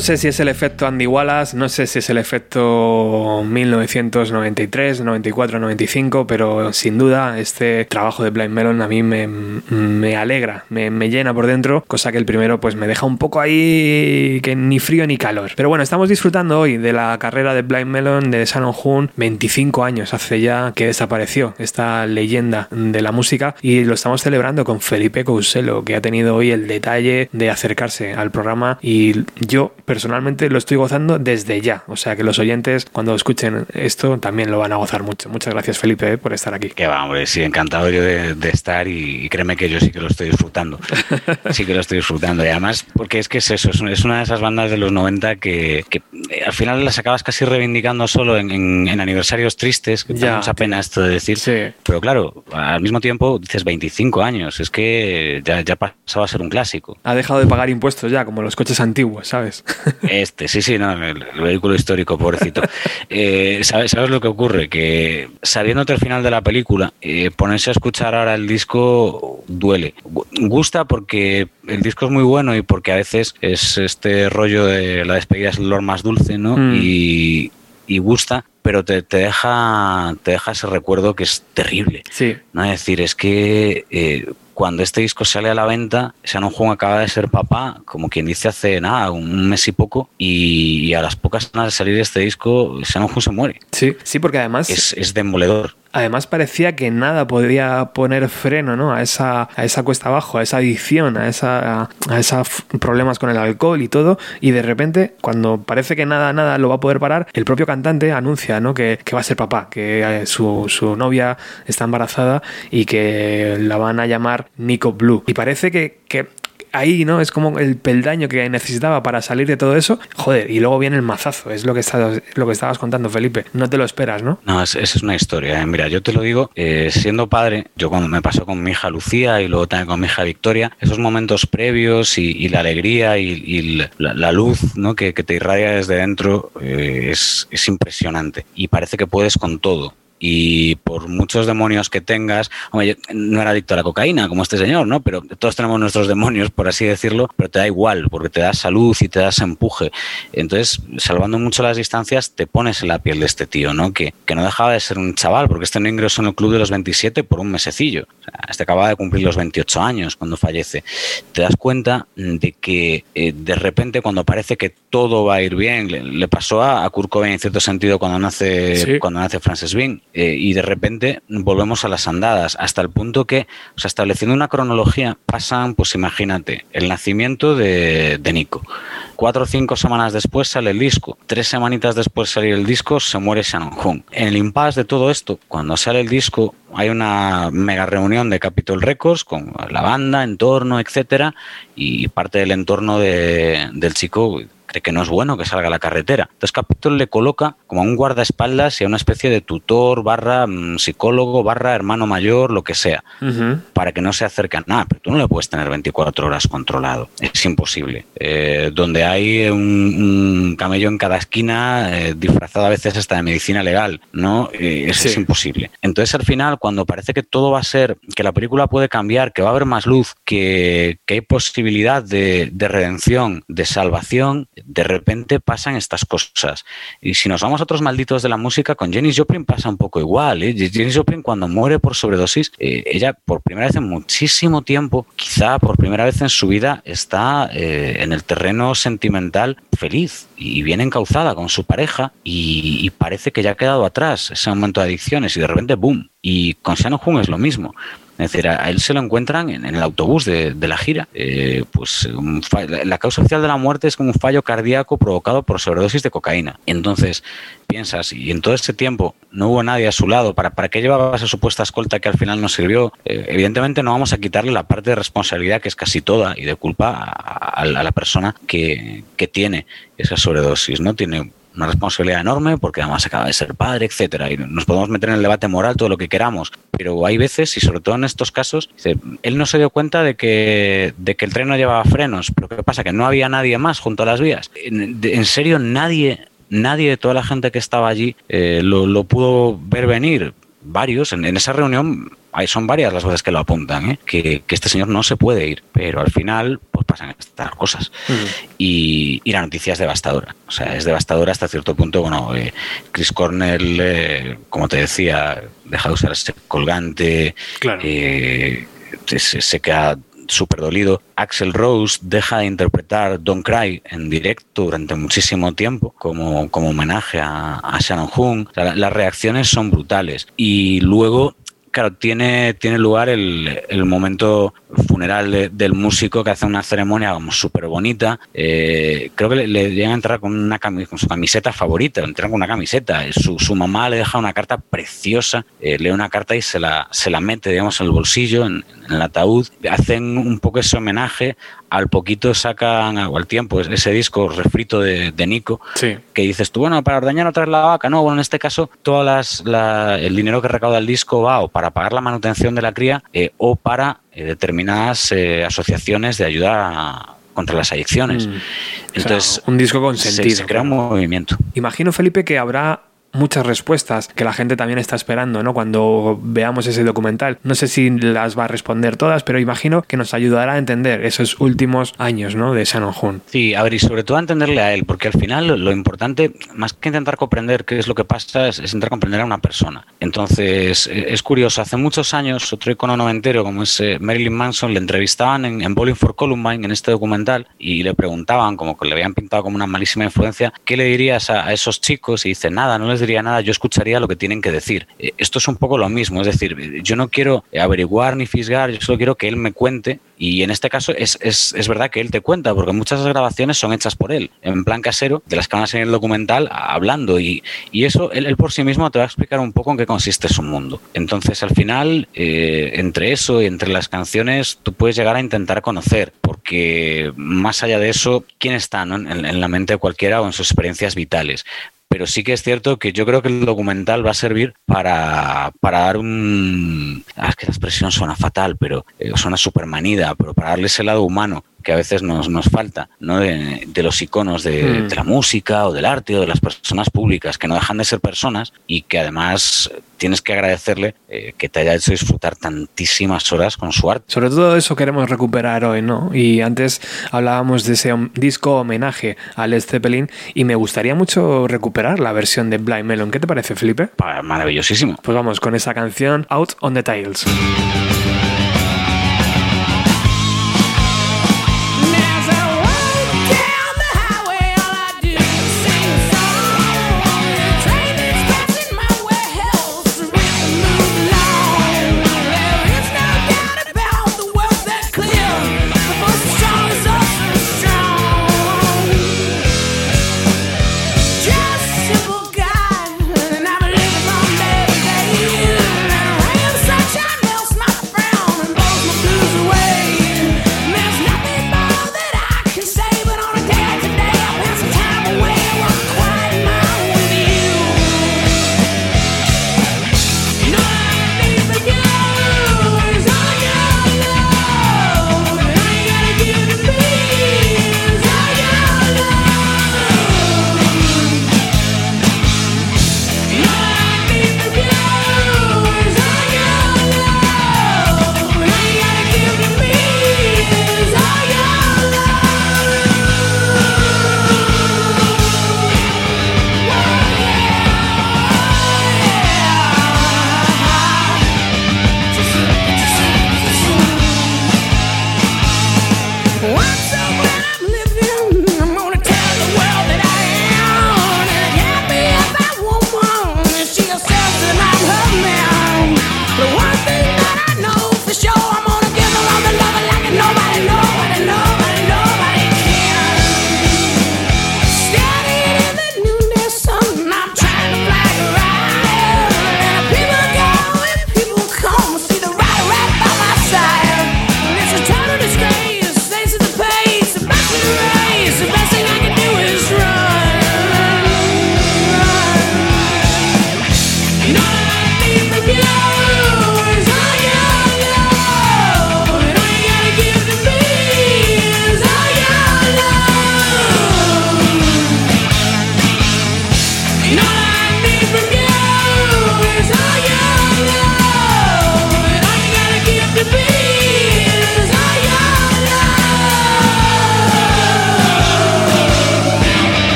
No sé si es el efecto Andy Wallace, no sé si es el efecto 1993, 94, 95, pero sin duda este trabajo de Blind Melon a mí me, me alegra, me, me llena por dentro, cosa que el primero pues me deja un poco ahí que ni frío ni calor. Pero bueno, estamos disfrutando hoy de la carrera de Blind Melon de Shannon Hoon, 25 años hace ya que desapareció esta leyenda de la música y lo estamos celebrando con Felipe Couselo, que ha tenido hoy el detalle de acercarse al programa y yo personalmente lo estoy gozando desde ya. O sea que los oyentes, cuando escuchen esto, también lo van a gozar mucho. Muchas gracias, Felipe, eh, por estar aquí. Que va, hombre, sí, encantado yo de, estar y, y créeme que yo sí que lo estoy disfrutando. [LAUGHS] sí que lo estoy disfrutando. Y además, porque es que es eso, es, un- es una de esas bandas de los 90 que, que, eh, al final las acabas casi reivindicando solo en, en- en aniversarios tristes, que da mucha pena esto de decir. Sí. Pero claro, al mismo tiempo dices 25 años, es que ya, ya pasaba a ser un clásico. Ha dejado de pagar impuestos ya, como los coches antiguos, ¿sabes? [LAUGHS] Este, sí, sí, no, el, el vehículo histórico, pobrecito. Eh, ¿sabes, ¿Sabes lo que ocurre? Que sabiéndote el final de la película, eh, ponerse a escuchar ahora el disco duele. Gu- Gusta porque el disco es muy bueno y porque a veces es este rollo de la despedida es el olor más dulce, ¿no? Mm. Y, y gusta, pero te, te deja, te deja ese recuerdo que es terrible. sí. ¿no? Es decir, es que eh, cuando este disco sale a la venta, Shannon Hoon acaba de ser papá, como quien dice hace nada, un mes y poco, y, y a las pocas semanas de salir este disco, Shannon Hoon se muere. Sí, sí, porque además... Es, es demoledor. Además parecía que nada podría poner freno ¿no? a, esa, a esa cuesta abajo, a esa adicción, a esa a esos problemas con el alcohol y todo. Y de repente, cuando parece que nada, nada lo va a poder parar, el propio cantante anuncia ¿no? que, va a ser papá, que eh, su, su novia está embarazada y que la van a llamar Nico Blue. Y parece que, que ahí, ¿no? Es como el peldaño que necesitaba para salir de todo eso. Joder, y luego viene el mazazo, es lo que estabas, lo que estabas contando, Felipe. No te lo esperas, ¿no? No, es- esa es una historia. ¿eh? Mira, yo te lo digo, eh, siendo padre, yo cuando me pasó con mi hija Lucía y luego también con mi hija Victoria, esos momentos previos y, la alegría y, la, luz ¿no? que, que te irradia desde dentro eh, es, es impresionante. Y parece que puedes con todo. Y por muchos demonios que tengas, hombre, yo no era adicto a la cocaína como este señor, ¿no? Pero todos tenemos nuestros demonios, por así decirlo, pero te da igual, porque te da salud y te das empuje. Entonces, salvando mucho las distancias, te pones en la piel de este tío, ¿no? Que, que no dejaba de ser un chaval, porque este no ingresó en el club de los 27 por un mesecillo. O sea, este acababa de cumplir los 28 años cuando fallece. Te das cuenta de que eh, de repente, cuando parece que todo va a ir bien, le, le pasó a, a Kurt Cobain en cierto sentido cuando nace, Sí. cuando nace Frances Bean, eh, y de repente volvemos a las andadas, hasta el punto que, o sea, estableciendo una cronología, pasan, pues imagínate, el nacimiento de, de Nico. Cuatro o cinco semanas después sale el disco. Tres semanitas después de salir el disco se muere Shannon Hoon. En el impasse de todo esto, cuando sale el disco, hay una mega reunión de Capitol Records con la banda, entorno, etcétera, y parte del entorno de- del chico cree que no es bueno que salga a la carretera. Entonces Capitol le coloca como a un guardaespaldas y a una especie de tutor, barra mm, psicólogo, barra hermano mayor, lo que sea para que no se acerque a nada, pero tú no le puedes tener 24 horas controlado, es imposible. Eh, donde hay un, un camello en cada esquina, eh, disfrazado a veces hasta de medicina legal, ¿no? Eh, eso Sí. es imposible. Entonces al final, cuando parece que todo va a ser, que la película puede cambiar, que va a haber más luz, que, que hay posibilidad de, de redención, de salvación, de repente pasan estas cosas. Y si nos vamos a otros malditos de la música, con Jenny Joplin pasa un poco igual. ¿eh? Jenny Joplin cuando muere por sobredosis, eh, ella por primera vez en muchísimo tiempo, quizá por primera vez en su vida, está eh, en el terreno sentimental feliz y bien encauzada con su pareja y, parece que ya ha quedado atrás ese momento de adicciones y de repente, ¡boom! Y con Shannon Hoon es lo mismo. Es decir, a él se lo encuentran en, el autobús de, de la gira. Eh, pues un la causa oficial de la muerte es como un fallo cardíaco provocado por sobredosis de cocaína. Entonces, piensas, y en todo este tiempo no hubo nadie a su lado, ¿para, para qué llevaba esa supuesta escolta que al final no sirvió? Eh, evidentemente no vamos a quitarle la parte de responsabilidad, que es casi toda, y de culpa a la persona que, que tiene esa sobredosis, ¿no? Tiene una responsabilidad enorme porque además acaba de ser padre, etcétera, y nos podemos meter en el debate moral todo lo que queramos, pero hay veces y sobre todo en estos casos, él no se dio cuenta de que de que el tren no llevaba frenos, pero qué pasa que no había nadie más junto a las vías. En, serio nadie nadie de toda la gente que estaba allí eh, lo, pudo ver venir. Varios, en esa reunión hay, son varias las voces que lo apuntan, ¿eh? que, que este señor no se puede ir, pero al final pues pasan estas cosas y, y la noticia es devastadora. O sea, es devastadora hasta cierto punto. Bueno, eh, Chris Cornell, eh, como te decía, deja de usar ese colgante, Claro. eh, se, se queda súper dolido. Axel Rose deja de interpretar Don't Cry en directo durante muchísimo tiempo como, como homenaje a, a Shannon Hoon. O sea, la- las reacciones son brutales. Y luego Claro, tiene, tiene lugar el, el momento funeral de- del músico que hace una ceremonia como súper bonita. Eh, creo que le, le llegan a entrar con, una con su camiseta favorita, entran con una camiseta. Su, su mamá le deja una carta preciosa, eh, lee una carta y se la, se la mete, digamos, en el bolsillo, en, en el ataúd. Hacen un poco ese homenaje. Al poquito sacan, o al tiempo, ese disco refrito de, de Nico, Sí. que dices tú, bueno, para ordeñar otra vez la vaca. No, bueno, en este caso, todas las, la- el dinero que recauda el disco va o para pagar la manutención de la cría eh, o para eh, determinadas eh, asociaciones de ayuda a- contra las adicciones. Mm. Entonces, O sea, un disco con se- sentido. Se, crea un movimiento. Imagino, Felipe, que habrá muchas respuestas que la gente también está esperando, ¿no? Cuando veamos ese documental. No sé si las va a responder todas, pero imagino que nos ayudará a entender esos últimos años, ¿no? De Shannon Hoon. Sí, a ver, y sobre todo a entenderle a él, porque al final lo, importante, más que intentar comprender qué es lo que pasa, es, intentar comprender a una persona. Entonces, eh, es curioso, hace muchos años, otro icono noventero como es eh, Marilyn Manson, le entrevistaban en, Bowling for Columbine, en este documental, y le preguntaban, como que le habían pintado como una malísima influencia, ¿qué le dirías a esos chicos? Y dice, nada, no les diría nada, yo escucharía lo que tienen que decir. Eh, esto es un poco lo mismo, es decir, eh, yo no quiero averiguar ni fisgar, yo solo quiero que él me cuente y en este caso es, es, es verdad que él te cuenta, porque muchas grabaciones son hechas por él, en plan casero, de las que van a ser en el documental, hablando. Y, y eso, él, él por sí mismo te va a explicar un poco en qué consiste su mundo. Entonces, al final, eh, entre eso y entre las canciones, tú puedes llegar a intentar conocer, porque más allá de eso, ¿quién está no? en, en la mente de cualquiera o en sus experiencias vitales? Pero sí que es cierto que yo creo que el documental va a servir para, para dar un... ah, es que la expresión suena fatal, pero eh, suena súper manida, pero para darle ese lado humano que a veces nos, nos falta, ¿no? De, de los iconos de, Mm. de la música o del arte o de las personas públicas, que no dejan de ser personas y que además tienes que agradecerle eh, que te haya hecho disfrutar tantísimas horas con su arte. Sobre todo eso queremos recuperar hoy, ¿no? Y antes hablábamos de ese disco homenaje a Led Zeppelin y me gustaría mucho recuperar la versión de Blind Melon. ¿Qué te parece, Felipe? Maravillosísimo. Pues vamos con esa canción Out on the Tiles.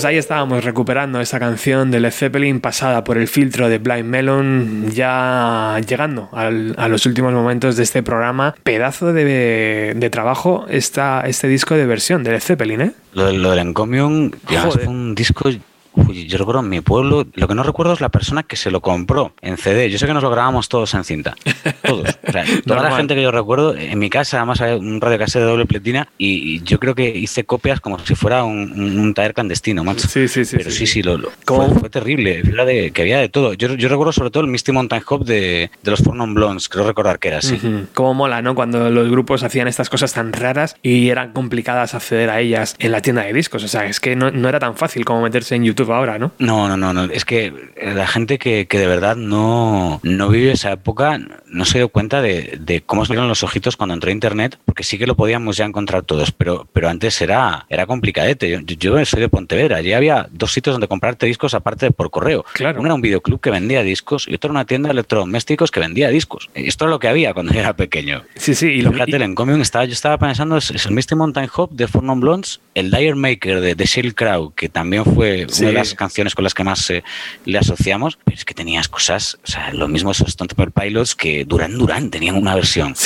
Pues ahí estábamos recuperando esa canción de Led Zeppelin pasada por el filtro de Blind Melon, ya llegando al- a los últimos momentos de este programa. Pedazo de, de trabajo está este disco de versión de Led Zeppelin, ¿eh? Lo, de- lo del Encomium, Joder. fue un disco. Uy, yo recuerdo en mi pueblo, lo que no recuerdo es la persona que se lo compró en CD. Yo sé que nos lo grabábamos todos en cinta. Todos. O sea, [LAUGHS] toda la gente que yo recuerdo, en mi casa además había un radio de doble pletina y, y yo creo que hice copias como si fuera un, un, un taller clandestino, macho. Sí, sí, sí. Pero sí, sí, lo, lo- fue, fue terrible. Era de, que había de todo. Yo, yo recuerdo sobre todo el Misty Mountain Hop de, de los Four Non Blondes, creo recordar que era así. Ujú. Cómo mola, ¿no? Cuando los grupos hacían estas cosas tan raras y eran complicadas acceder a ellas en la tienda de discos. O sea, es que no, no era tan fácil como meterse en YouTube ahora, ¿no? No, no, no, no. Es que la gente que, que de verdad no, no vive esa época no se dio cuenta de, de cómo se vieron los ojitos cuando entró a internet, porque sí que lo podíamos ya encontrar todos, pero, pero antes era, era complicadete. Yo, yo soy de Pontevedra, allí había dos sitios donde comprarte discos aparte de por correo. Claro. Uno era un videoclub que vendía discos y otro era una tienda de electrodomésticos que vendía discos. Esto era lo que había cuando yo [LAUGHS] era pequeño. Sí, sí. Y lo, Fíjate, el Encomium estaba, yo estaba pensando, es, es el Misty Mountain Hop de Four Non Blondes, el Dire Maker de The Shield Crow, que también fue Sí. una de las canciones con las que más eh, le asociamos, pero es que tenías cosas, o sea, lo mismo esos Stone Temple Pilots que Duran Duran tenían una versión. [LAUGHS]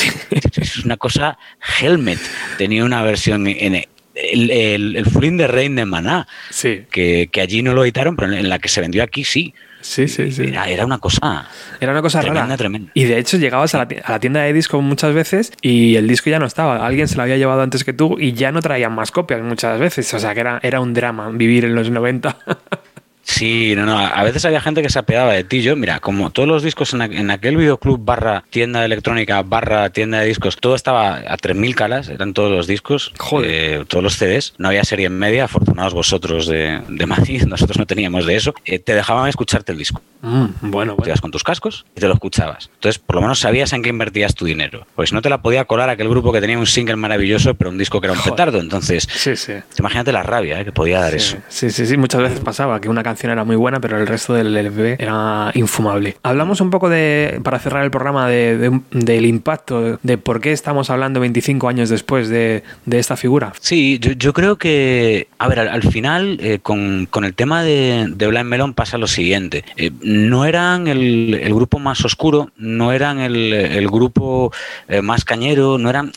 Es una cosa, Helmet tenía una versión en el, el, el the Rain de Maná, sí, que, que allí no lo editaron, pero en la que se vendió aquí sí. Sí, sí. sí. Era, era una cosa Era una cosa tremenda, rara. tremenda. Y de hecho llegabas a la, a la tienda de disco muchas veces y el disco ya no estaba. Alguien se lo había llevado antes que tú y ya no traían más copias muchas veces. O sea que era, era un drama vivir en los 90. [LAUGHS] Sí, no, no. A veces había gente que se apeaba de ti. Yo, mira, como todos los discos en, aqu- en aquel videoclub barra tienda de electrónica barra tienda de discos, todo estaba a 3.000 calas, eran todos los discos, Joder. eh, todos los CDs. No había serie en media, afortunados vosotros de, de Madrid, [LAUGHS] nosotros no teníamos de eso. Eh, te dejaban escucharte el disco. Mm, bueno, Te bueno. ibas con tus cascos y te lo escuchabas. Entonces, por lo menos sabías en qué invertías tu dinero. Pues no te la podía colar aquel grupo que tenía un single maravilloso, pero un disco que era un Joder. petardo. Entonces, Sí, sí. imagínate la rabia eh, que podía dar Sí, eso. Sí, sí, sí, muchas veces pasaba que una canción era muy buena, pero el resto del LP era infumable. Hablamos un poco de, para cerrar el programa, de, de- del impacto, de por qué estamos hablando 25 años después de, de esta figura. Sí, yo, yo creo que, a ver, al, al final eh, con, con el tema de, de Blind Melon pasa lo siguiente. Eh, no eran el, el grupo más oscuro, no eran el, el grupo eh, más cañero, no eran...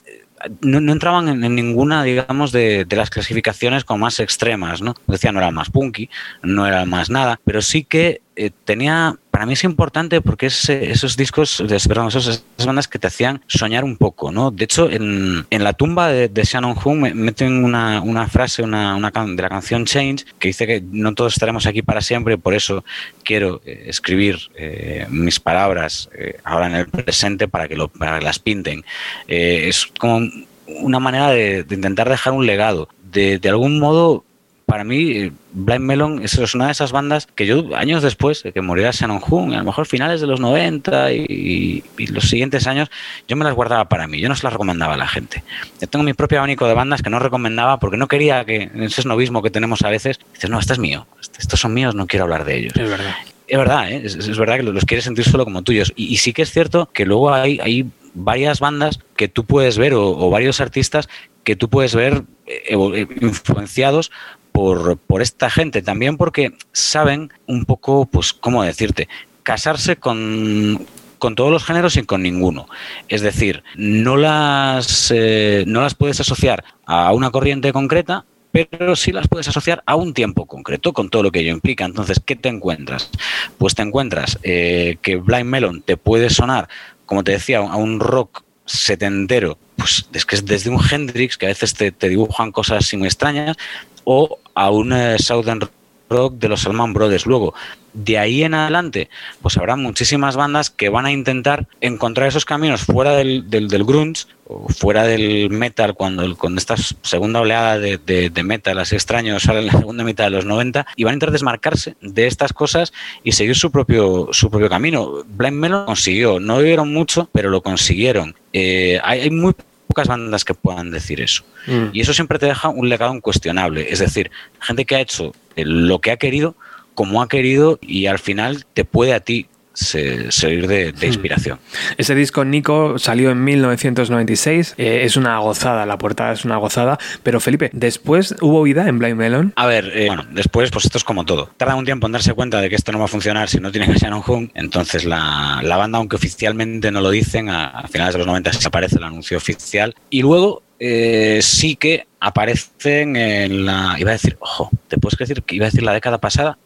No, entraban en, en ninguna, digamos, de, de las clasificaciones como más extremas, ¿no? Decía, no era más punky, no era más nada, pero sí que eh, tenía, para mí es importante porque es eh, esos discos, perdón, esas bandas que te hacían soñar un poco, ¿no? De hecho, en, en la tumba de, de Shannon Hoon me- meten una, una frase una, una de la canción Change que dice que no todos estaremos aquí para siempre por eso quiero eh, escribir eh, mis palabras ahora en el presente para que, lo, para que las pinten. Es como una manera de, de intentar dejar un legado. De, de algún modo, para mí, eh, Blind Melon es una de esas bandas que yo, años después de que muriera Shannon Hoon, a lo mejor finales de los 90 y, y los siguientes años, yo me las guardaba para mí, yo no se las recomendaba a la gente. Yo tengo mi propio abanico de bandas que no recomendaba porque no quería que, en ese snobismo que tenemos a veces, dices, no, este es mío, este- estos son míos, no quiero hablar de ellos. Es verdad. Es verdad, ¿eh? es, es verdad que los quieres sentir solo como tuyos. Y, y sí que es cierto que luego hay, hay varias bandas que tú puedes ver o, o varios artistas que tú puedes ver eh, eh, influenciados por, esta gente. También porque saben un poco, pues, ¿cómo decirte? Casarse con, con todos los géneros y con ninguno. Es decir, no las, eh, no las puedes asociar a una corriente concreta, pero sí las puedes asociar a un tiempo concreto con todo lo que ello implica. Entonces, ¿qué te encuentras? Pues te encuentras eh, que Blind Melon te puede sonar, como te decía, a un rock setentero, pues es que es desde un Hendrix, que a veces te, te dibujan cosas muy extrañas, o a un eh, Southern rock de los Salman Brothers. Luego, de ahí en adelante, pues habrá muchísimas bandas que van a intentar encontrar esos caminos fuera del, del, del grunge o fuera del metal, cuando con esta segunda oleada de, de- de metal así extraño sale en la segunda mitad de los 90 y van a intentar desmarcarse de estas cosas y seguir su propio, su propio camino. Blind Melon consiguió, no vivieron mucho, pero lo consiguieron. Eh, hay, hay muy pocas bandas que puedan decir eso. Mm. Y eso siempre te deja un legado incuestionable. Es decir, gente que ha hecho eh, lo que ha querido, como ha querido, y al final te puede a ti se, servir de, de inspiración. Ese disco Nico salió en 1996, eh, es una gozada, la portada es una gozada, pero Felipe, después hubo vida en Blind Melon. A ver, eh, bueno, después, pues esto es como todo. Tarda un tiempo en darse cuenta de que esto no va a funcionar si no tiene a Shannon Hoon. Entonces, la, la banda, aunque oficialmente no lo dicen, a, a finales de los 90 se aparece el anuncio oficial. Y luego eh, sí que aparecen en la. Iba a decir, ojo, ¿te puedes decir que iba a decir la década pasada?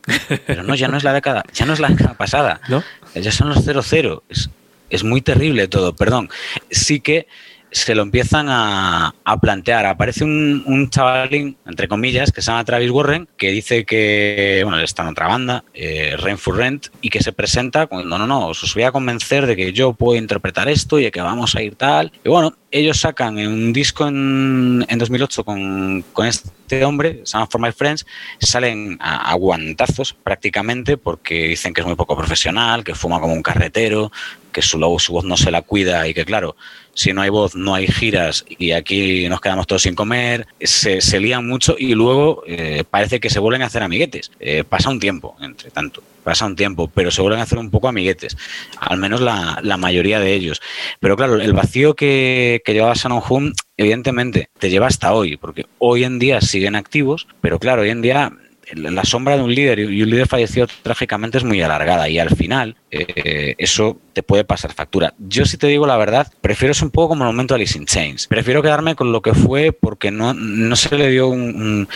Pero no, ya no es la década, ya no es la década pasada. ¿No? Ya son los 00. Es, es muy terrible todo, perdón. Sí que se lo empiezan a, a plantear. Aparece un, un, chavalín, entre comillas, que se llama Travis Warren, que dice que, bueno, está en otra banda, eh, Rain for Rent, y que se presenta con, no, no, no, os voy a convencer de que yo puedo interpretar esto y de que vamos a ir tal. Y bueno, ellos sacan un disco en, en 2008 con, con, este hombre, se llama For My Friends, salen a, a, guantazos prácticamente porque dicen que es muy poco profesional, que fuma como un carretero, que su, su voz no se la cuida y que claro, si no hay voz no hay giras y aquí nos quedamos todos sin comer, se, se lían mucho y luego eh, parece que se vuelven a hacer amiguetes. Eh, pasa un tiempo, entre tanto, pasa un tiempo, pero se vuelven a hacer un poco amiguetes, al menos la, la mayoría de ellos. Pero claro, el vacío que, que llevaba Shannon Hum, evidentemente, te lleva hasta hoy, porque hoy en día siguen activos, pero claro, hoy en día la sombra de un líder y un líder fallecido trágicamente es muy alargada y al final eh, eso te puede pasar factura. Yo si te digo la verdad, prefiero ser un poco como el momento de Alice in Chains. Prefiero quedarme con lo que fue porque no, no se le dio un, un,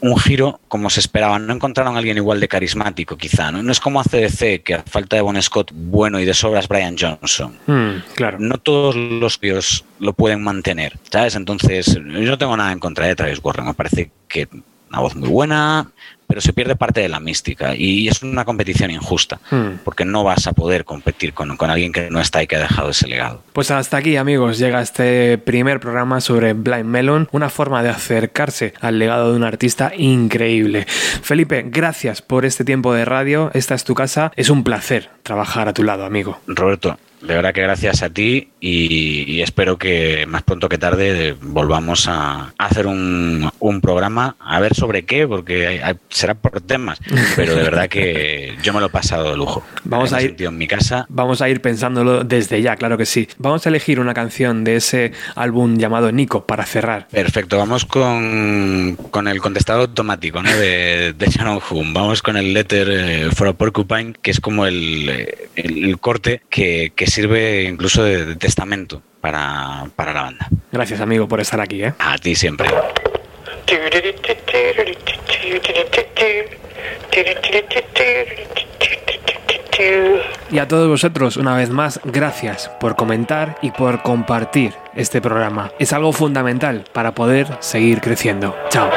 un, giro como se esperaba. No encontraron a alguien igual de carismático quizá. No, no es como ACDC, que a falta de Bon Scott bueno y de sobras Brian Johnson. Mm, claro. No todos los tíos lo pueden mantener, ¿sabes? Entonces yo no tengo nada en contra de Travis Warren. Me parece que una voz muy buena, pero se pierde parte de la mística y es una competición injusta hmm. porque no vas a poder competir con, con, alguien que no está y que ha dejado ese legado. Pues hasta aquí amigos llega este primer programa sobre Blind Melon, una forma de acercarse al legado de un artista increíble. Felipe, gracias por este tiempo de radio, esta es tu casa, es un placer trabajar a tu lado amigo. Roberto, de verdad que gracias a ti y, espero que más pronto que tarde volvamos a, hacer un, un, programa, a ver sobre qué, porque hay, hay, será por temas, pero de verdad que [LAUGHS] yo me lo he pasado de lujo. Vamos a ir en mi casa. Vamos a ir pensándolo desde ya, claro que sí. Vamos a elegir una canción de ese álbum llamado Nico para cerrar. Perfecto, vamos con, con el contestado automático ¿no? de, de Shannon Hoon. Vamos con el Letter eh, for a Porcupine, que es como el, el, el corte que, que sirve incluso de, de testamento para, para, la banda. Gracias, amigo, por estar aquí. ¿eh? A ti siempre. Y a todos vosotros, una vez más, gracias por comentar y por compartir este programa. Es algo fundamental para poder seguir creciendo. Chao.